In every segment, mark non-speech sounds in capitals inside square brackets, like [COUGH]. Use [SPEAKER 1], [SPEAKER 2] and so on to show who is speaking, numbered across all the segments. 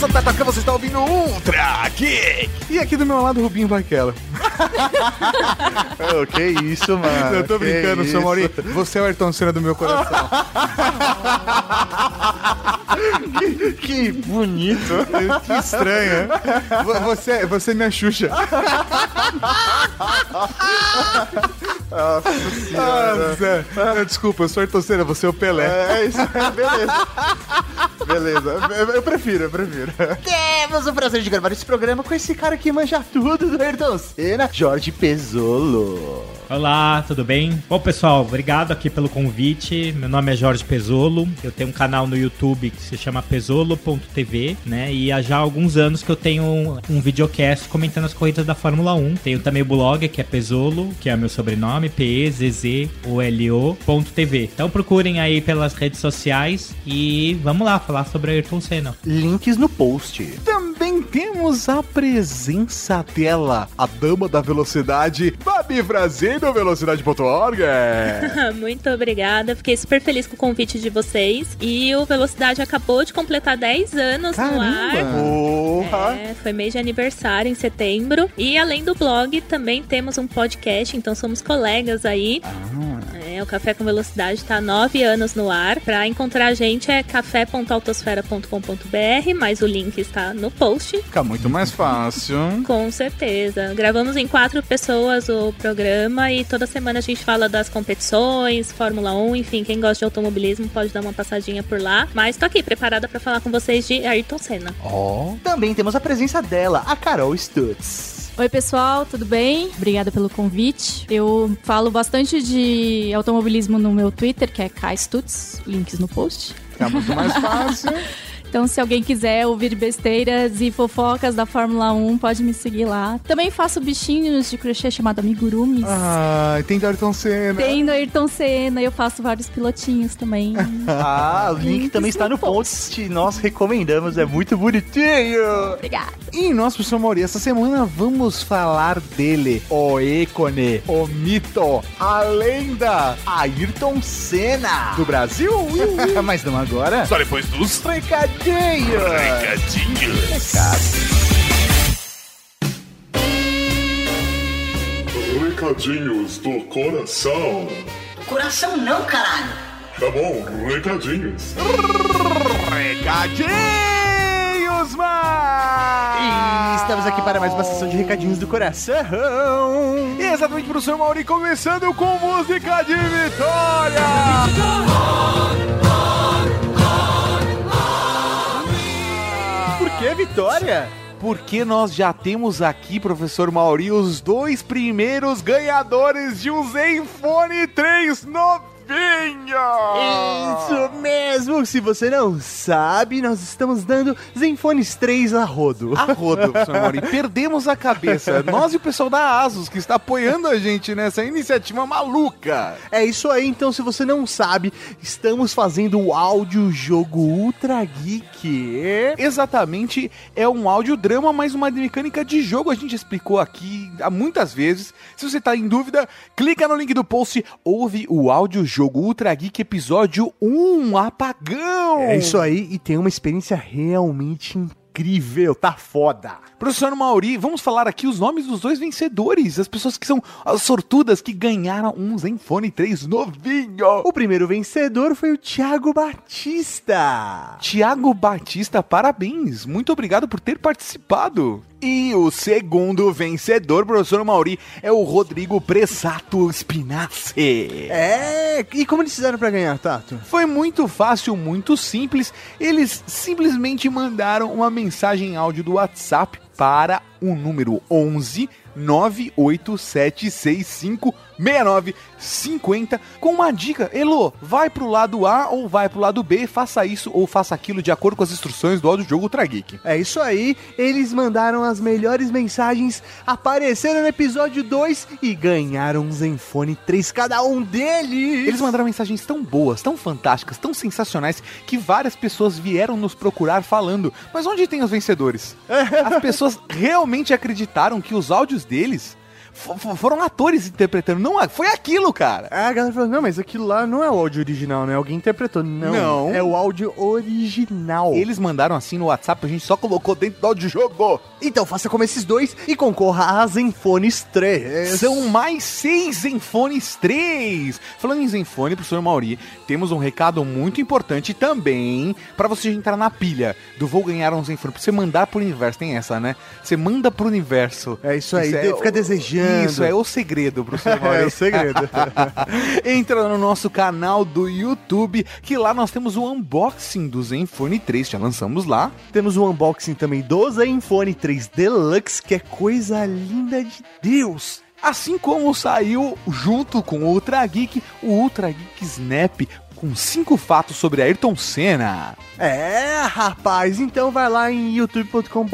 [SPEAKER 1] Sou o Tatacan, você está ouvindo Ultra Geek. E aqui do meu lado, Rubinho Barquela.
[SPEAKER 2] oh, que isso, mano.
[SPEAKER 1] Eu tô
[SPEAKER 2] que
[SPEAKER 1] brincando, seu. Mauri. Você é o Ayrton Senna do meu coração. [LAUGHS] [LAUGHS]
[SPEAKER 2] Que bonito.
[SPEAKER 1] que estranho, né? Vo- Você, você é minha Xuxa. [LAUGHS] Ah, Zé. Ah, Desculpa, eu sou Ayrton Senna, você é o Pelé.
[SPEAKER 2] É isso, beleza. Beleza, eu- eu prefiro, eu prefiro. Temos o prazer de gravar esse programa com esse cara que manja tudo do Ayrton Senna, Jorge Pesolo.
[SPEAKER 3] Olá, tudo bem? Bom, pessoal, obrigado aqui pelo convite. Meu nome é Jorge Pesolo. Eu tenho um canal no YouTube que se chama pesolo.tv, né? E há já alguns anos que eu tenho um, um videocast comentando as corridas da Fórmula 1. Tenho também o blog que é Pesolo, que é meu sobrenome, P-E-Z-Z-O-L-O.tv. Então procurem aí pelas redes sociais e vamos lá falar sobre Ayrton Senna.
[SPEAKER 2] Links no post.
[SPEAKER 1] Também temos a presença dela, a dama da velocidade, Babi Brasil Velocidade.org. [LAUGHS]
[SPEAKER 4] Muito obrigada, fiquei super feliz com o convite de vocês. E o Velocidade acabou de completar 10 anos no ar. É, foi mês de aniversário em setembro. E além do blog, também temos um podcast, então somos colegas aí. É, o Café com Velocidade tá há 9 anos no ar. Pra encontrar a gente é café.autosfera.com.br, mas o link está no post.
[SPEAKER 1] Fica muito mais fácil. [LAUGHS]
[SPEAKER 4] Com certeza. Gravamos em quatro pessoas o programa e toda semana a gente fala das competições, Fórmula 1, enfim, quem gosta de automobilismo pode dar uma passadinha por lá. Mas tô aqui preparada pra falar com vocês de Ayrton Senna.
[SPEAKER 2] Ó. Também temos a presença dela, a Carol Stutz.
[SPEAKER 5] Oi, pessoal, tudo bem? Obrigada pelo convite. Eu falo bastante de automobilismo no meu Twitter, que é KStuts, links no post.
[SPEAKER 1] Fica muito mais fácil. [LAUGHS]
[SPEAKER 5] Então, se alguém quiser ouvir besteiras e fofocas da Fórmula 1, pode me seguir lá. Também faço bichinhos de crochê chamado amigurumis.
[SPEAKER 1] Ah, tem do Ayrton Senna.
[SPEAKER 5] Tem no Ayrton Senna, eu faço vários pilotinhos também. [LAUGHS]
[SPEAKER 2] Ah, o link também está
[SPEAKER 5] no
[SPEAKER 2] no post. Nós recomendamos, é muito bonitinho.
[SPEAKER 5] Obrigada.
[SPEAKER 1] E nós, professor Mauri, essa semana vamos falar dele,
[SPEAKER 2] O ícone,
[SPEAKER 1] o mito, a lenda
[SPEAKER 2] Ayrton Senna.
[SPEAKER 1] do Brasil. [LAUGHS]
[SPEAKER 2] Mas não agora.
[SPEAKER 6] Só depois dos
[SPEAKER 2] Recadinho.
[SPEAKER 6] recadinhos.
[SPEAKER 7] Recadinhos do coração.
[SPEAKER 8] Coração não, caralho.
[SPEAKER 7] Tá bom, recadinhos.
[SPEAKER 1] Recadinhos,
[SPEAKER 2] E estamos aqui para mais uma sessão de recadinhos do coração.
[SPEAKER 1] Exatamente, professor Mauri, começando com música de vitória.
[SPEAKER 2] Por que vitória?
[SPEAKER 1] Porque nós já temos aqui, professor Mauri, os dois primeiros ganhadores de um Zenfone 3
[SPEAKER 2] Isso mesmo! Se você não sabe, nós estamos dando Zenfones 3 a rodo.
[SPEAKER 1] A rodo, [LAUGHS] Mauri. Perdemos a cabeça. Nós e o pessoal da Asus, que está apoiando a gente nessa iniciativa maluca.
[SPEAKER 2] É isso aí, então se você não sabe, estamos fazendo o áudio jogo Ultra Geek.
[SPEAKER 1] Exatamente, é um audiodrama, mas uma mecânica de jogo. A gente explicou aqui há muitas vezes. Se você está em dúvida, clica no link do post, ouve o áudio jogo Ultra Geek episódio 1, Apagão.
[SPEAKER 2] É isso aí, e tem uma experiência realmente incrível, tá foda.
[SPEAKER 1] Professor Mauri, vamos falar aqui os nomes dos dois vencedores, as pessoas que são as sortudas que ganharam um Zenfone 3 novinho.
[SPEAKER 2] O primeiro vencedor foi o Thiago Batista.
[SPEAKER 1] Tiago Batista, parabéns. Muito obrigado por ter participado. E o segundo vencedor, professor Mauri, é o Rodrigo Pressato Spinazzi.
[SPEAKER 2] É, e como eles fizeram pra ganhar, Tato?
[SPEAKER 1] Foi muito fácil, muito simples. Eles simplesmente mandaram uma mensagem em áudio do WhatsApp para o número 11 98765 6950 com uma dica. Elo, vai pro lado A ou vai pro lado B, faça isso ou faça aquilo de acordo com as instruções do audiojogo Ultra Geek.
[SPEAKER 2] É isso aí, eles mandaram as melhores mensagens, apareceram no episódio 2 e ganharam um Zenfone 3 cada um deles.
[SPEAKER 1] Eles mandaram mensagens tão boas, tão fantásticas, tão sensacionais que várias pessoas vieram nos procurar falando: "Mas onde tem os vencedores?" As pessoas realmente acreditaram que os áudios deles foram atores interpretando. Não, foi aquilo, cara.
[SPEAKER 2] Ah, a galera falou, não, mas aquilo lá não é o áudio original, né? Alguém interpretou. Não,
[SPEAKER 1] Não.
[SPEAKER 2] é o áudio original.
[SPEAKER 1] Eles mandaram assim no WhatsApp, a gente só colocou dentro do audiojogo.
[SPEAKER 2] Então faça como esses dois e concorra a Zenfones 3.
[SPEAKER 1] São mais seis Zenfones 3. Falando em Zenfone, professor Mauri, temos um recado muito importante também pra você entrar na pilha do Vou Ganhar um Zenfone. Pra você mandar pro universo, tem essa, né? Você manda pro universo.
[SPEAKER 2] É isso aí, de- fica
[SPEAKER 1] o- Isso, é o segredo, professor [LAUGHS] Mauri.
[SPEAKER 2] É o segredo. [LAUGHS]
[SPEAKER 1] Entra no nosso canal do YouTube, que lá nós temos o unboxing do Zenfone 3, já lançamos lá.
[SPEAKER 2] Temos o unboxing também do Zenfone 3 Deluxe, que é coisa linda de Deus.
[SPEAKER 1] Assim como saiu junto com o Ultra Geek, o Ultra Geek Snap com cinco fatos sobre Ayrton Senna.
[SPEAKER 2] É, rapaz, então vai lá em youtube.com.br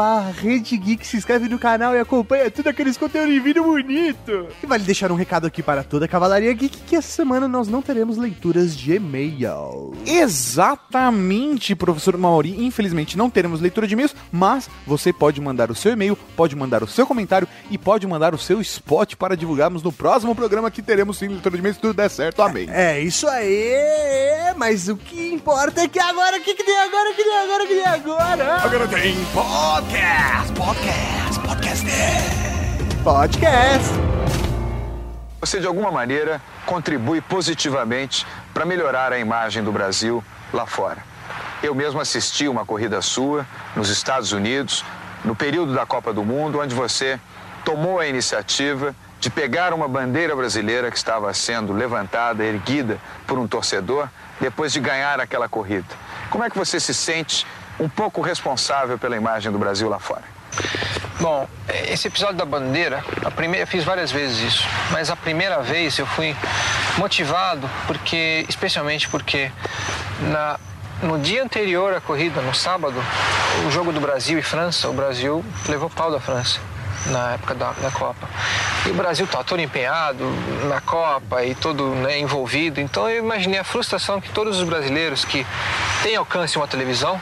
[SPEAKER 2] Geek, se inscreve no canal e acompanha tudo aqueles conteúdos em vídeo bonito. E vale deixar um recado aqui para toda a Cavalaria Geek que essa semana nós não teremos leituras de e-mail.
[SPEAKER 1] Exatamente, professor Mauri. Infelizmente não teremos leitura de e-mails, mas você pode mandar o seu e-mail, pode mandar o seu comentário e pode mandar o seu spot para divulgarmos no próximo programa que teremos sim leitura de e-mails se tudo der certo. Amém.
[SPEAKER 2] É isso aí, mas o que importa é que agora, o que, que tem agora, o que tem agora, o que tem agora?
[SPEAKER 1] Agora tem podcast, podcast, podcast.
[SPEAKER 2] Podcast.
[SPEAKER 6] Você, de alguma maneira, contribui positivamente para melhorar a imagem do Brasil lá fora. Eu mesmo assisti uma corrida sua nos Estados Unidos, no período da Copa do Mundo, onde você tomou a iniciativa de pegar uma bandeira brasileira que estava sendo levantada, erguida por um torcedor, depois de ganhar aquela corrida. Como é que você se sente um pouco responsável pela imagem do Brasil lá fora?
[SPEAKER 9] Bom, esse episódio da bandeira, a primeira, eu fiz várias vezes isso, mas a primeira vez eu fui motivado porque, especialmente porque na, no dia anterior à corrida, no sábado, o jogo do Brasil e França, o Brasil levou pau da França na época da, da Copa. E o Brasil estava todo empenhado na Copa e todo né, envolvido. Então eu imaginei a frustração que todos os brasileiros que têm alcance uma televisão,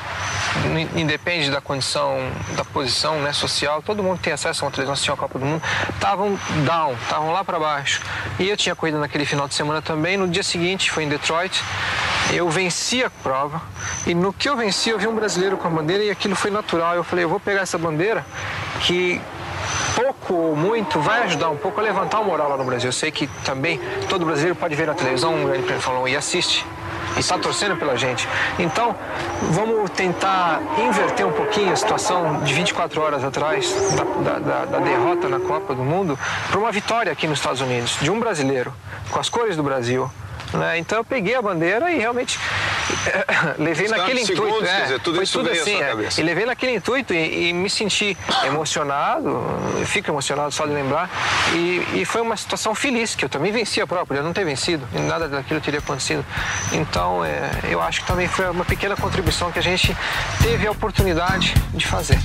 [SPEAKER 9] in- independe da condição, da posição né, social, todo mundo tem acesso a uma televisão assistir a Copa do Mundo, estavam down, estavam lá para baixo. E eu tinha corrida naquele final de semana também. No dia seguinte, foi em Detroit, eu venci a prova e no que eu venci eu vi um brasileiro com a bandeira e aquilo foi natural. Eu falei, eu vou pegar essa bandeira que pouco ou muito vai ajudar um pouco a levantar o moral lá no Brasil. Eu sei que também todo brasileiro pode ver na televisão um grande prêmio Fórmula 1 e assiste. E está torcendo pela gente. Então, vamos tentar inverter um pouquinho a situação de 24 horas atrás da- da- da derrota na Copa do Mundo para uma vitória aqui nos Estados Unidos, de um brasileiro, com as cores do Brasil. Né? Então eu peguei a bandeira e realmente [LAUGHS] levei
[SPEAKER 6] Os
[SPEAKER 9] naquele
[SPEAKER 6] 40
[SPEAKER 9] intuito.
[SPEAKER 6] segundos,
[SPEAKER 9] é,
[SPEAKER 6] dizer, tudo
[SPEAKER 9] foi
[SPEAKER 6] isso
[SPEAKER 9] tudo assim, é.
[SPEAKER 6] cabeça.
[SPEAKER 9] E levei naquele intuito e, e me senti emocionado, eu fico emocionado só de lembrar. E, e foi uma situação feliz, que eu também venci a prova, podia não ter vencido, e nada daquilo teria acontecido. Então, é, eu acho que também foi uma pequena contribuição que a gente teve a oportunidade de fazer.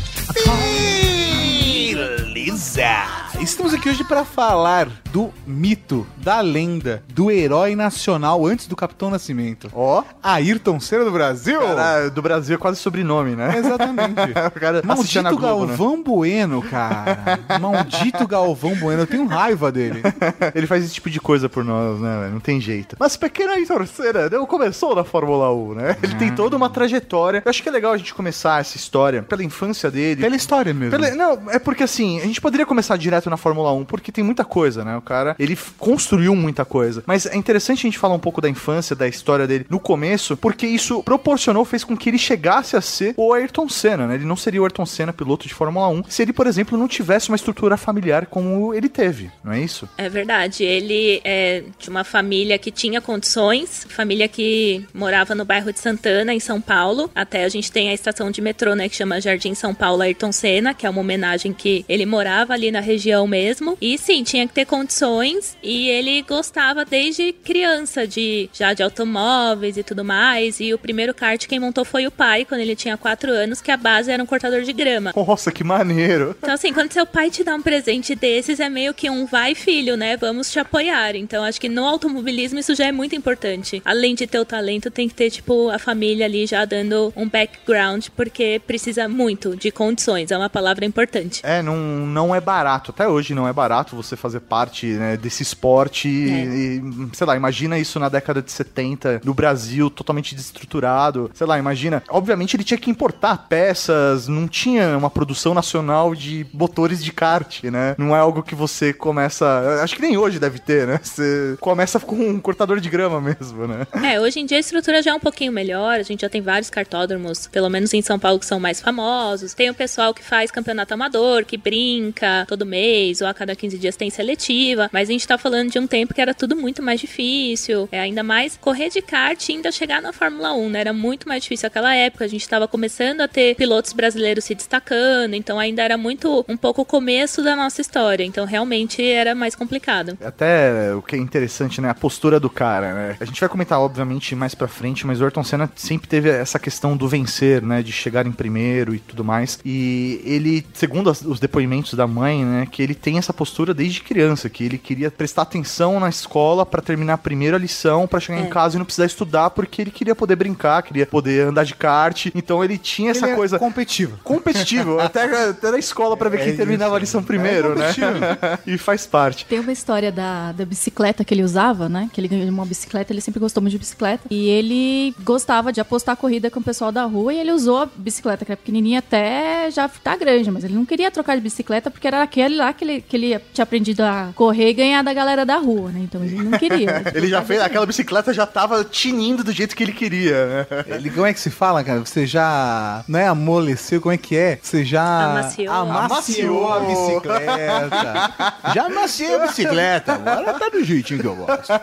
[SPEAKER 1] Beleza! Estamos aqui hoje para falar do mito, da lenda, do herói nacional antes do Capitão Nascimento.
[SPEAKER 2] Ó,
[SPEAKER 1] Ayrton Senna do Brasil?
[SPEAKER 2] cara, do Brasil é quase sobrenome, né?
[SPEAKER 1] Exatamente. [LAUGHS]
[SPEAKER 2] o cara
[SPEAKER 1] Maldito
[SPEAKER 2] Globo, né?
[SPEAKER 1] Galvão Bueno, cara. Maldito Galvão Bueno. Eu tenho raiva dele. [LAUGHS]
[SPEAKER 2] Ele faz esse tipo de coisa por nós, né? Não tem jeito. Mas pequena Ayrton Senna não começou na Fórmula 1, né? Ele tem toda uma trajetória. Eu acho que é legal a gente começar essa história pela infância dele.
[SPEAKER 1] Pela história mesmo.
[SPEAKER 2] Pela- não, é porque assim, a gente poderia começar direto na Fórmula 1, porque tem muita coisa, né? O cara, ele construiu muita coisa. Mas é interessante a gente falar um pouco da infância, da história dele no começo, porque isso proporcionou, fez com que ele chegasse a ser o Ayrton Senna, né? Ele não seria o Ayrton Senna, piloto de Fórmula 1, se ele, por exemplo, não tivesse uma estrutura familiar como ele teve, não é isso?
[SPEAKER 4] É verdade. Ele é de uma família que tinha condições, família que morava no bairro de Santana, em São Paulo. Até a gente tem a estação de metrô, né, que chama Jardim São Paulo Ayrton Senna, que é uma homenagem que ele morava ali na região mesmo. E sim, tinha que ter condições e ele gostava desde criança de já de automóveis e tudo mais. E o primeiro kart quem montou foi o pai, quando ele tinha 4 anos, que a base era um cortador de grama.
[SPEAKER 2] Nossa, que maneiro!
[SPEAKER 4] Então, assim, quando seu pai te dá um presente desses, é meio que um vai, filho, né? Vamos te apoiar. Então, acho que no automobilismo isso já é muito importante. Além de ter o talento, tem que ter, tipo, a família ali já dando um background, porque precisa muito de condições. É uma palavra importante.
[SPEAKER 2] É, não, não é barato. Até hoje não é barato você fazer parte né, desse esporte. E, sei lá, imagina isso na década de 70, no Brasil, totalmente desestruturado. Sei lá, imagina. Obviamente ele tinha que importar peças, não tinha uma produção nacional de motores de kart, né? Não é algo que você começa. Acho que nem hoje deve ter, né? Você começa com um cortador de grama mesmo, né?
[SPEAKER 4] É, hoje em dia a estrutura já é um pouquinho melhor, a gente já tem vários cartódromos, pelo menos em São Paulo, que são mais famosos. Tem o pessoal que faz campeonato amador, que brinca todo mês, ou a cada 15 dias tem seletiva, mas a gente tá falando de um tempo que era tudo muito mais difícil, é ainda mais correr de kart e ainda chegar na Fórmula 1, né? Era muito mais difícil aquela época, a gente tava começando a ter pilotos brasileiros se destacando, então ainda era muito um pouco o começo da nossa história, então realmente era mais complicado.
[SPEAKER 2] Até o que é interessante, né? A postura do cara, né? A gente vai comentar, obviamente, mais pra frente, mas o Ayrton Senna sempre teve essa questão do vencer, né? De chegar em primeiro e tudo mais. E ele, segundo os depoimentos da mãe, né? Que ele tem essa postura desde criança, que ele queria prestar atenção na escola pra terminar primeiro lição, pra chegar
[SPEAKER 4] É.
[SPEAKER 2] em casa e não precisar estudar, porque ele queria poder brincar, queria poder andar de kart. Então ele tinha essa
[SPEAKER 1] Ele é
[SPEAKER 2] coisa
[SPEAKER 1] competitivo.
[SPEAKER 2] competitivo, [LAUGHS] até, até na escola pra ver
[SPEAKER 1] É
[SPEAKER 2] quem terminava a lição primeiro,
[SPEAKER 1] É
[SPEAKER 2] né? [LAUGHS] e faz parte.
[SPEAKER 5] Tem uma história da, da bicicleta que ele usava, né? Que ele ganhou uma bicicleta, ele sempre gostou muito de bicicleta. E ele gostava de apostar corrida com o pessoal da rua e ele usou a bicicleta, que era pequenininha, até já tá grande. Mas ele não queria trocar de bicicleta porque era aquele lá que ele, que ele tinha aprendido a correr e ganhar da galera da rua, né? Então ele não queria. [LAUGHS]
[SPEAKER 2] Ele já aquela bicicleta já tava tinindo do jeito que ele queria, né?
[SPEAKER 1] Ele, como é que se fala, cara? Você já. Não é amoleceu, como é que é? Você já.
[SPEAKER 4] Amaciou.
[SPEAKER 1] amaciou a bicicleta. [LAUGHS] já amaciei a bicicleta. Agora tá do jeitinho que eu gosto.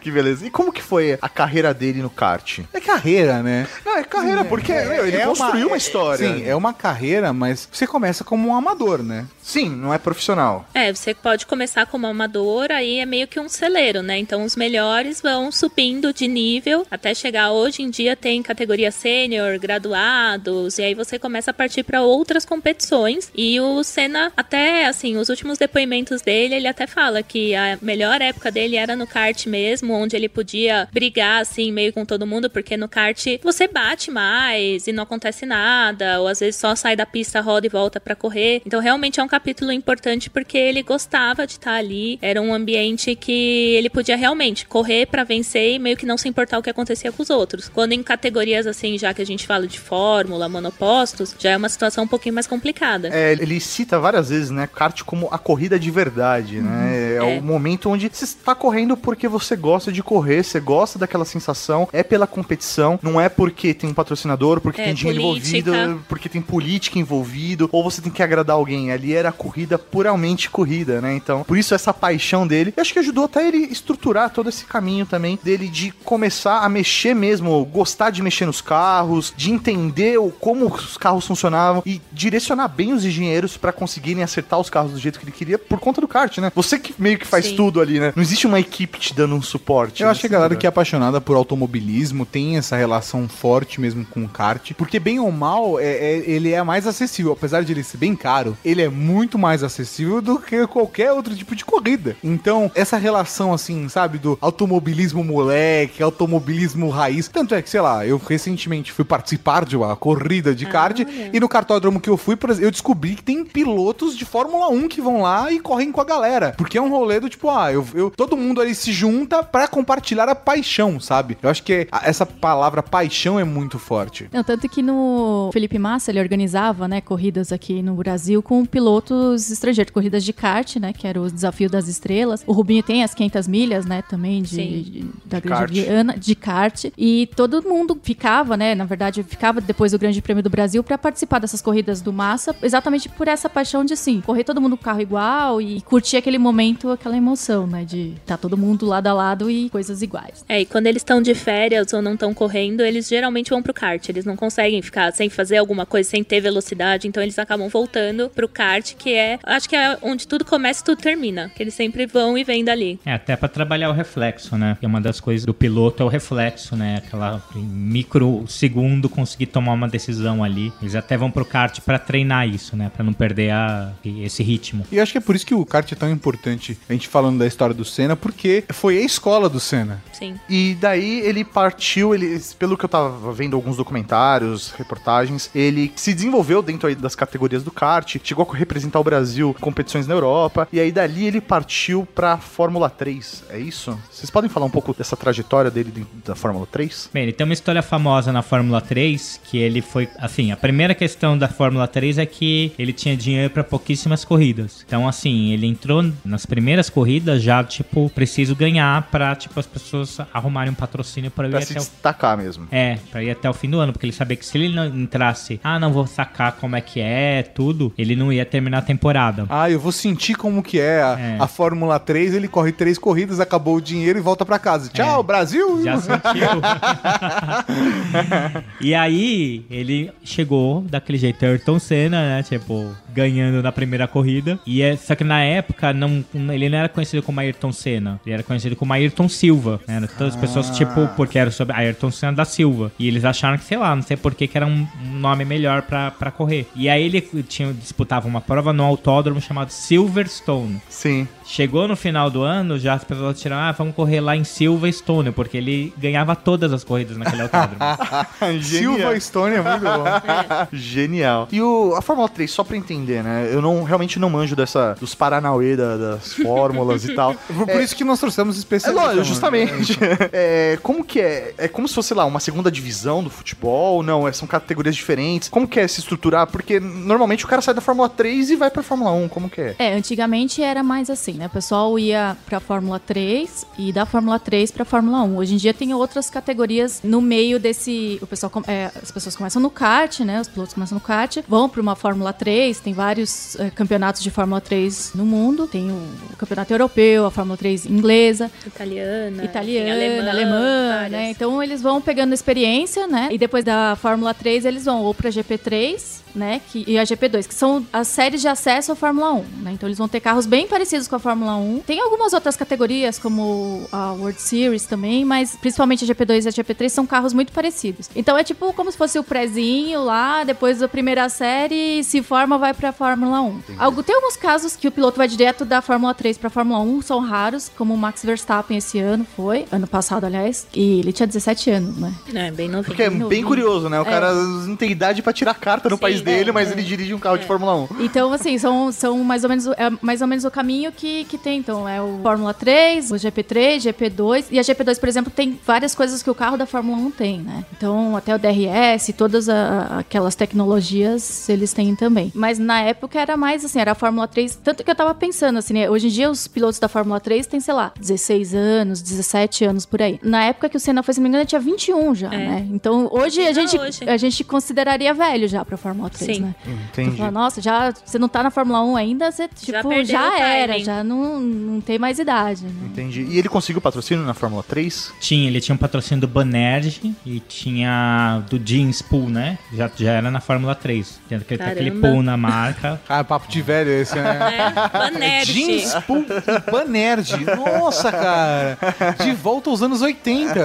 [SPEAKER 2] que beleza. E como que foi a carreira dele no kart?
[SPEAKER 1] É carreira, né?
[SPEAKER 2] Não, é carreira, porque meu, ele
[SPEAKER 1] É
[SPEAKER 2] construiu uma,
[SPEAKER 1] é-
[SPEAKER 2] história.
[SPEAKER 1] Sim, é uma carreira, mas você começa como um amador, né?
[SPEAKER 2] Sim, não é profissional.
[SPEAKER 4] É, você pode começar como amador, aí é meio que um celeiro, né? Então os melhores vão subindo de nível até chegar. Hoje em dia tem categoria sênior, graduados, e aí você começa a partir para outras competições. E o Senna, até assim, os últimos depoimentos dele, ele até fala que a melhor época dele era no kart mesmo, onde ele podia brigar assim meio com todo mundo, porque no kart você bate mais e não acontece nada, ou às vezes só sai da pista, roda e volta para correr. Então realmente é um capítulo importante porque ele gostava de estar ali, era um ambiente que ele podia realmente correr para vencer e meio que não se importar o que acontecia com os outros. Quando em categorias assim, já que a gente fala de fórmula, monopostos, já é uma situação um pouquinho mais complicada.
[SPEAKER 2] É, ele cita várias vezes, né, kart como a corrida de verdade, né? É,
[SPEAKER 4] É.
[SPEAKER 2] o momento onde você está correndo porque você gosta de correr, você gosta daquela sensação, é pela competição, não é porque tem um patrocinador, porque
[SPEAKER 4] É,
[SPEAKER 2] tem dinheiro
[SPEAKER 4] política.
[SPEAKER 2] envolvido, porque tem política envolvido, ou você tem que agradar alguém. Ali era a corrida puramente corrida, né? Então, por isso essa paixão dele, eu acho que ajudou até ele estruturar todo esse caminho também dele de começar a mexer mesmo, gostar de mexer nos carros, de entender o, como os carros funcionavam e direcionar bem os engenheiros pra conseguirem acertar os carros do jeito que ele queria por conta do kart, né? Você que meio que faz
[SPEAKER 4] Sim.
[SPEAKER 2] tudo ali, né? Não existe uma equipe te dando um suporte.
[SPEAKER 1] Eu acho que a galera que é apaixonada por automobilismo tem essa relação forte mesmo com o kart, porque bem ou mal, é, é- ele é mais acessível, apesar de ele ser bem caro, ele é muito mais acessível do que qualquer outro tipo de corrida. Então, essa relação assim, sabe, do automobilismo moleque, automobilismo raiz, tanto é que, sei lá, eu recentemente fui participar de uma corrida de kart
[SPEAKER 4] olha.
[SPEAKER 1] e no cartódromo que eu fui, eu descobri que tem pilotos de Fórmula 1 que vão lá e correm com a galera, porque é um rolê do tipo, ah, eu, eu- todo mundo ali se junta pra compartilhar a paixão, sabe? Eu acho que essa palavra paixão é muito forte.
[SPEAKER 5] Não, tanto que no Felipe Massa ele organizava, né, corridas aqui no Brasil com pilotos estrangeiros, corridas de kart, né, que era o desafio das estrelas. O Rubinho tem as 500 milhas, né, também de,
[SPEAKER 4] Sim.
[SPEAKER 5] de- da
[SPEAKER 2] De
[SPEAKER 5] Grande. Viana, de kart. E todo mundo ficava, né, na verdade, ficava depois do Grande Prêmio do Brasil pra participar dessas corridas do Massa, exatamente por essa paixão de assim, correr todo mundo com o carro igual e curtir aquele momento, aquela emoção, né, de estar todo mundo lado a lado e coisas iguais.
[SPEAKER 4] É, e quando eles estão de férias ou não estão correndo, eles geralmente vão pro kart. Eles não conseguem ficar sem fazer alguma coisa, sem ter velocidade, então eles acabam voltando pro kart, que é, acho que é onde tudo começa e tudo termina. Que eles sempre vão e vêm dali.
[SPEAKER 3] É, até pra trabalhar o reflexo, né? Porque uma das coisas do piloto é o reflexo, né? Aquela microsegundo conseguir tomar uma decisão ali. Eles até vão pro kart pra treinar isso, né? Pra não perder a, esse ritmo.
[SPEAKER 1] E eu acho que é por isso que o kart é tão importante a gente falando da história do Senna, porque foi a escola do Senna.
[SPEAKER 4] Sim.
[SPEAKER 2] E daí ele partiu, ele, pelo que eu tava vendo alguns documentários, reportagens, ele se desenvolveu dentro aí das categorias do kart, chegou a representar o Brasil em competições na Europa, e aí dali ele partiu pra Fórmula 3, é isso? Vocês podem falar um pouco dessa trajetória dele dentro da Fórmula 3?
[SPEAKER 3] Bem, ele tem uma história famosa na Fórmula 3, que ele foi, assim, a primeira questão da Fórmula 3 é que ele tinha dinheiro pra pouquíssimas corridas. Então, assim, ele entrou nas primeiras corridas já, tipo, preciso ganhar pra, tipo, as pessoas arrumarem um patrocínio ir
[SPEAKER 2] Pra se
[SPEAKER 3] até o
[SPEAKER 2] destacar mesmo.
[SPEAKER 3] É, pra ir até o fim do ano, porque ele sabia que se ele não entrasse, ah, não vou sacar como é que é, tudo, ele não ia terminar a temporada.
[SPEAKER 1] Ah, eu vou sentir como que é a,
[SPEAKER 3] É.
[SPEAKER 1] a Fórmula 3, ele corre três corridas, acabou o dinheiro e volta pra casa. Tchau,
[SPEAKER 3] É.
[SPEAKER 1] Brasil!
[SPEAKER 3] Já sentiu. [LAUGHS] e aí, ele chegou daquele jeito, Ayrton Senna, né? Tipo, ganhando na primeira corrida. E é, só que na época, não, ele não era conhecido como Ayrton Senna. Ele era conhecido como Ayrton Silva. Né? Todas as pessoas, tipo, porque era sobre Ayrton Senna da Silva. E eles acharam que, sei lá, não sei por que, que era um, nome melhor pra, pra correr. E aí ele tinha, disputava uma prova no autódromo chamado Silverstone.
[SPEAKER 2] Sim.
[SPEAKER 3] Chegou no final do ano, já as pessoas tiraram, ah, vamos correr lá em Silverstone, porque ele ganhava todas as corridas naquele autódromo. [LAUGHS]
[SPEAKER 1] Silva Stone é muito bom. [LAUGHS]
[SPEAKER 2] Genial. E o, a Fórmula 3, só pra entender, né? Eu não, realmente não manjo dessa, dos Paranauê da- das fórmulas e tal.
[SPEAKER 1] Por, [LAUGHS] por isso que nós trouxemos
[SPEAKER 2] É
[SPEAKER 1] especialistas.
[SPEAKER 2] lógico, justamente. É, como que é? É como se fosse, sei lá, uma segunda divisão do futebol? Não, é- são categorias diferentes. Como que é se estruturar? Porque normalmente o cara sai da Fórmula 3 e vai pra Fórmula 1. Como que é?
[SPEAKER 5] É, antigamente era mais assim, né? O pessoal ia pra Fórmula 3 e da Fórmula 3 pra Fórmula 1. Hoje em dia tem outras categorias no meio desse. O pessoal, é, as pessoas começam no kart, né? Os pilotos começam no kart, vão pra uma Fórmula 3. Tem vários é, campeonatos de Fórmula 3 no mundo. Tem o, campeonato europeu, a Fórmula 3 inglesa,
[SPEAKER 4] Italiana.
[SPEAKER 5] italiana, alemã,
[SPEAKER 4] várias.
[SPEAKER 5] né? Então eles vão pegando experiência, né? E depois da Fórmula 3 eles vão ou pra GP3, né? Que, e a GP2, que são as séries de acesso à Fórmula 1, né? Então eles vão ter carros bem parecidos com a Fórmula 1. Tem algumas outras categorias, como a World Series também, mas principalmente a GP2 e a GP3 são carros muito parecidos. Então é tipo como se fosse o prézinho lá, depois da primeira série, se forma, vai pra Fórmula 1. Algo, tem alguns casos que o piloto vai direto da Fórmula 3 pra Fórmula 1, são raros, como o Max Verstappen esse ano foi, ano passado, aliás, e ele tinha 17 anos, né?
[SPEAKER 4] É, bem novinho.
[SPEAKER 2] Porque é bem
[SPEAKER 5] novinho.
[SPEAKER 2] curioso, né? O
[SPEAKER 5] É.
[SPEAKER 2] cara não tem idade pra tirar carta no
[SPEAKER 4] Sim,
[SPEAKER 2] país dele,
[SPEAKER 4] é,
[SPEAKER 2] mas
[SPEAKER 4] é.
[SPEAKER 2] ele dirige um carro de Fórmula 1.
[SPEAKER 5] Então, assim, são, são mais ou menos é mais ou menos o caminho que, que tem. Então, é o Fórmula 3, o GP3, GP2. E a GP2, por exemplo, tem várias coisas que o carro da Fórmula 1 tem, né? Então, até o DRS, todas a- aquelas tecnologias eles têm também. Mas na época era mais assim, era a Fórmula 3. Tanto que eu tava pensando, assim, né? Hoje em dia os pilotos da Fórmula 3 têm, sei lá, 16 anos, 17 anos por aí. Na época que o Senna foi, se não me engano, tinha 21 já,
[SPEAKER 4] É.
[SPEAKER 5] né? Então, hoje a gente,
[SPEAKER 4] hoje.
[SPEAKER 5] a gente consideraria velho já pra Fórmula 3,
[SPEAKER 4] Sim.
[SPEAKER 5] né?
[SPEAKER 2] Entendi.
[SPEAKER 5] Fala, nossa, já você não tá na Fórmula 1 ainda, você tipo, já,
[SPEAKER 4] o
[SPEAKER 5] era,
[SPEAKER 4] timing.
[SPEAKER 5] já não, não tem mais idade. Né?
[SPEAKER 2] Entendi. E ele conseguiu patrocínio na Fórmula 3?
[SPEAKER 3] Tinha, ele tinha um patrocínio do Banerjee e tinha do Jeans Pool, né? Já, já era na Fórmula 3. Tinha aquele, aquele pool na marca. [LAUGHS]
[SPEAKER 1] Ah, papo de velho esse, né?
[SPEAKER 4] É, Banerte.
[SPEAKER 1] Jeans Pool e Banerd. Nossa, cara. De volta aos anos 80.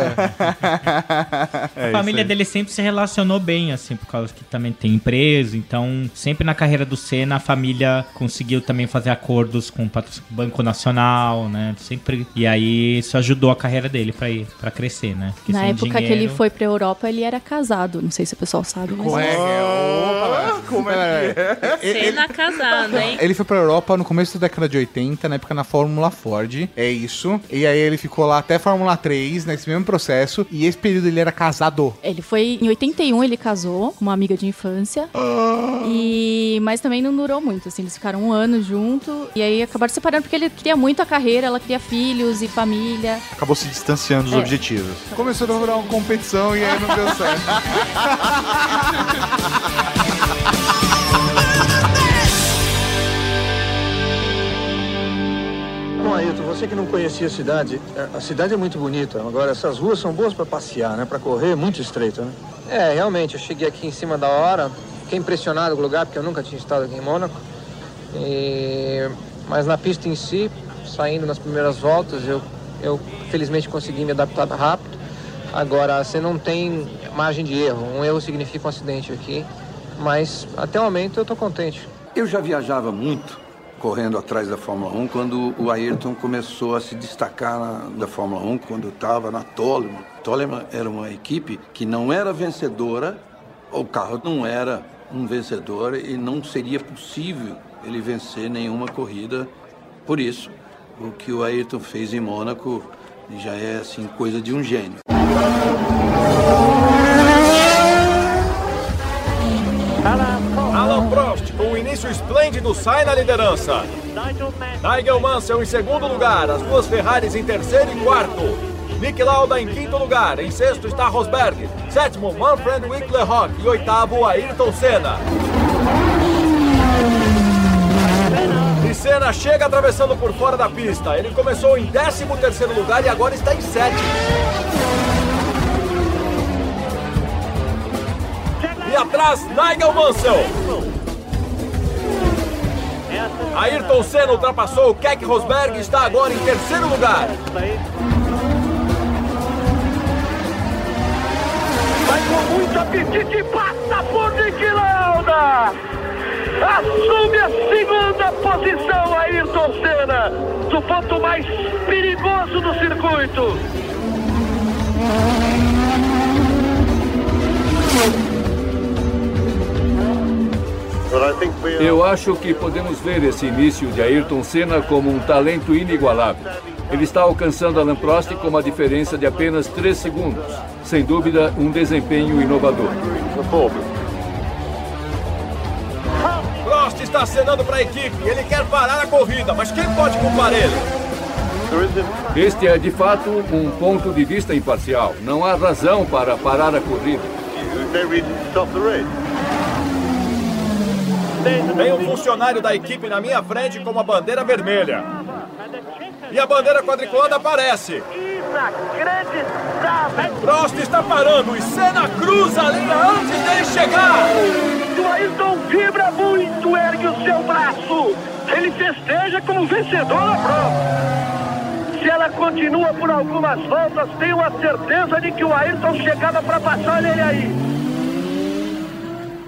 [SPEAKER 2] É
[SPEAKER 3] a família dele sempre se relacionou bem, assim, por causa que também tem empresa. Então, sempre na carreira do Senna, a família conseguiu também fazer acordos com o Banco Nacional, né? Sempre. E aí isso ajudou a carreira dele pra ir para crescer, né? Porque
[SPEAKER 5] Na época que ele
[SPEAKER 3] dinheiro-
[SPEAKER 5] foi pra Europa, ele era casado. Não sei se o pessoal sabe, mas.
[SPEAKER 1] Ué, opa, como é que é?
[SPEAKER 4] Cena casada, hein?
[SPEAKER 1] Ele foi pra Europa no começo da década de 80, na época na Fórmula Ford. É isso. E aí ele ficou lá até Fórmula 3, nesse mesmo processo. E esse período ele era casado.
[SPEAKER 5] Ele foi em 81, ele casou com uma amiga de infância. E mas também não durou muito, assim, eles ficaram um ano junto e aí acabaram separando porque ele queria muito a carreira, ela queria filhos e família.
[SPEAKER 2] Acabou se distanciando dos
[SPEAKER 5] É.
[SPEAKER 2] objetivos.
[SPEAKER 1] Começou a virar uma competição e aí não deu certo.
[SPEAKER 10] Bom, Ailton, você que não conhecia a cidade, a- a cidade é muito bonita. Agora, essas ruas são boas para passear, né? Para correr, é muito estreita, né?
[SPEAKER 9] É, realmente, eu cheguei aqui em cima da hora, fiquei impressionado com o lugar, porque eu nunca tinha estado aqui em Mônaco. E- Mas na pista em si, saindo nas primeiras voltas, eu, eu felizmente consegui me adaptar rápido. Agora, você não tem margem de erro, um erro significa um acidente aqui, mas até o momento eu tô contente.
[SPEAKER 11] Eu já viajava muito correndo atrás da Fórmula 1 quando o Ayrton começou a se destacar na, da Fórmula 1, quando estava na Toleman. Toleman era uma equipe que não era vencedora, o carro não era um vencedor e não seria possível ele vencer nenhuma corrida. Por isso, o que o Ayrton fez em Mônaco já é assim coisa de um gênio.
[SPEAKER 12] Alan Prost, com um início esplêndido, sai na liderança. Nigel Mansell em segundo lugar, as duas Ferraris em terceiro e quarto. Nick Lauda em quinto lugar, em sexto está Rosberg, sétimo Manfred Wicklerhock e oitavo Ayrton Senna. Senna chega atravessando por fora da pista. Ele começou em décimo terceiro lugar e agora está em sétimo. E atrás, Nigel Mansell. Ayrton Senna ultrapassou o Keck Rosberg e está agora em terceiro lugar.
[SPEAKER 13] Muito apetite, passa por Nick Lauda. Assume a segunda posição Ayrton Senna, do ponto mais perigoso do circuito.
[SPEAKER 14] Eu acho que podemos ver esse início de Ayrton Senna como um talento inigualável. Ele está alcançando Alan Prost com uma diferença de apenas 3 segundos. Sem dúvida, um desempenho inovador.
[SPEAKER 12] Prost está acenando para a equipe. Ele quer parar a corrida, mas quem pode culpar ele?
[SPEAKER 14] Este é de fato um ponto de vista imparcial. Não há razão para parar a corrida.
[SPEAKER 12] Tem um funcionário da equipe na minha frente com uma bandeira vermelha. E a bandeira quadriculada aparece.
[SPEAKER 13] Inacreditável!
[SPEAKER 12] Prost está parando e Senna cruza a linha antes dele chegar.
[SPEAKER 13] O Ayrton vibra muito, ergue o seu braço. Ele festeja como vencedor na prova. Se ela continua por algumas voltas, tenho a certeza de que o Ayrton chegava para passar ele aí.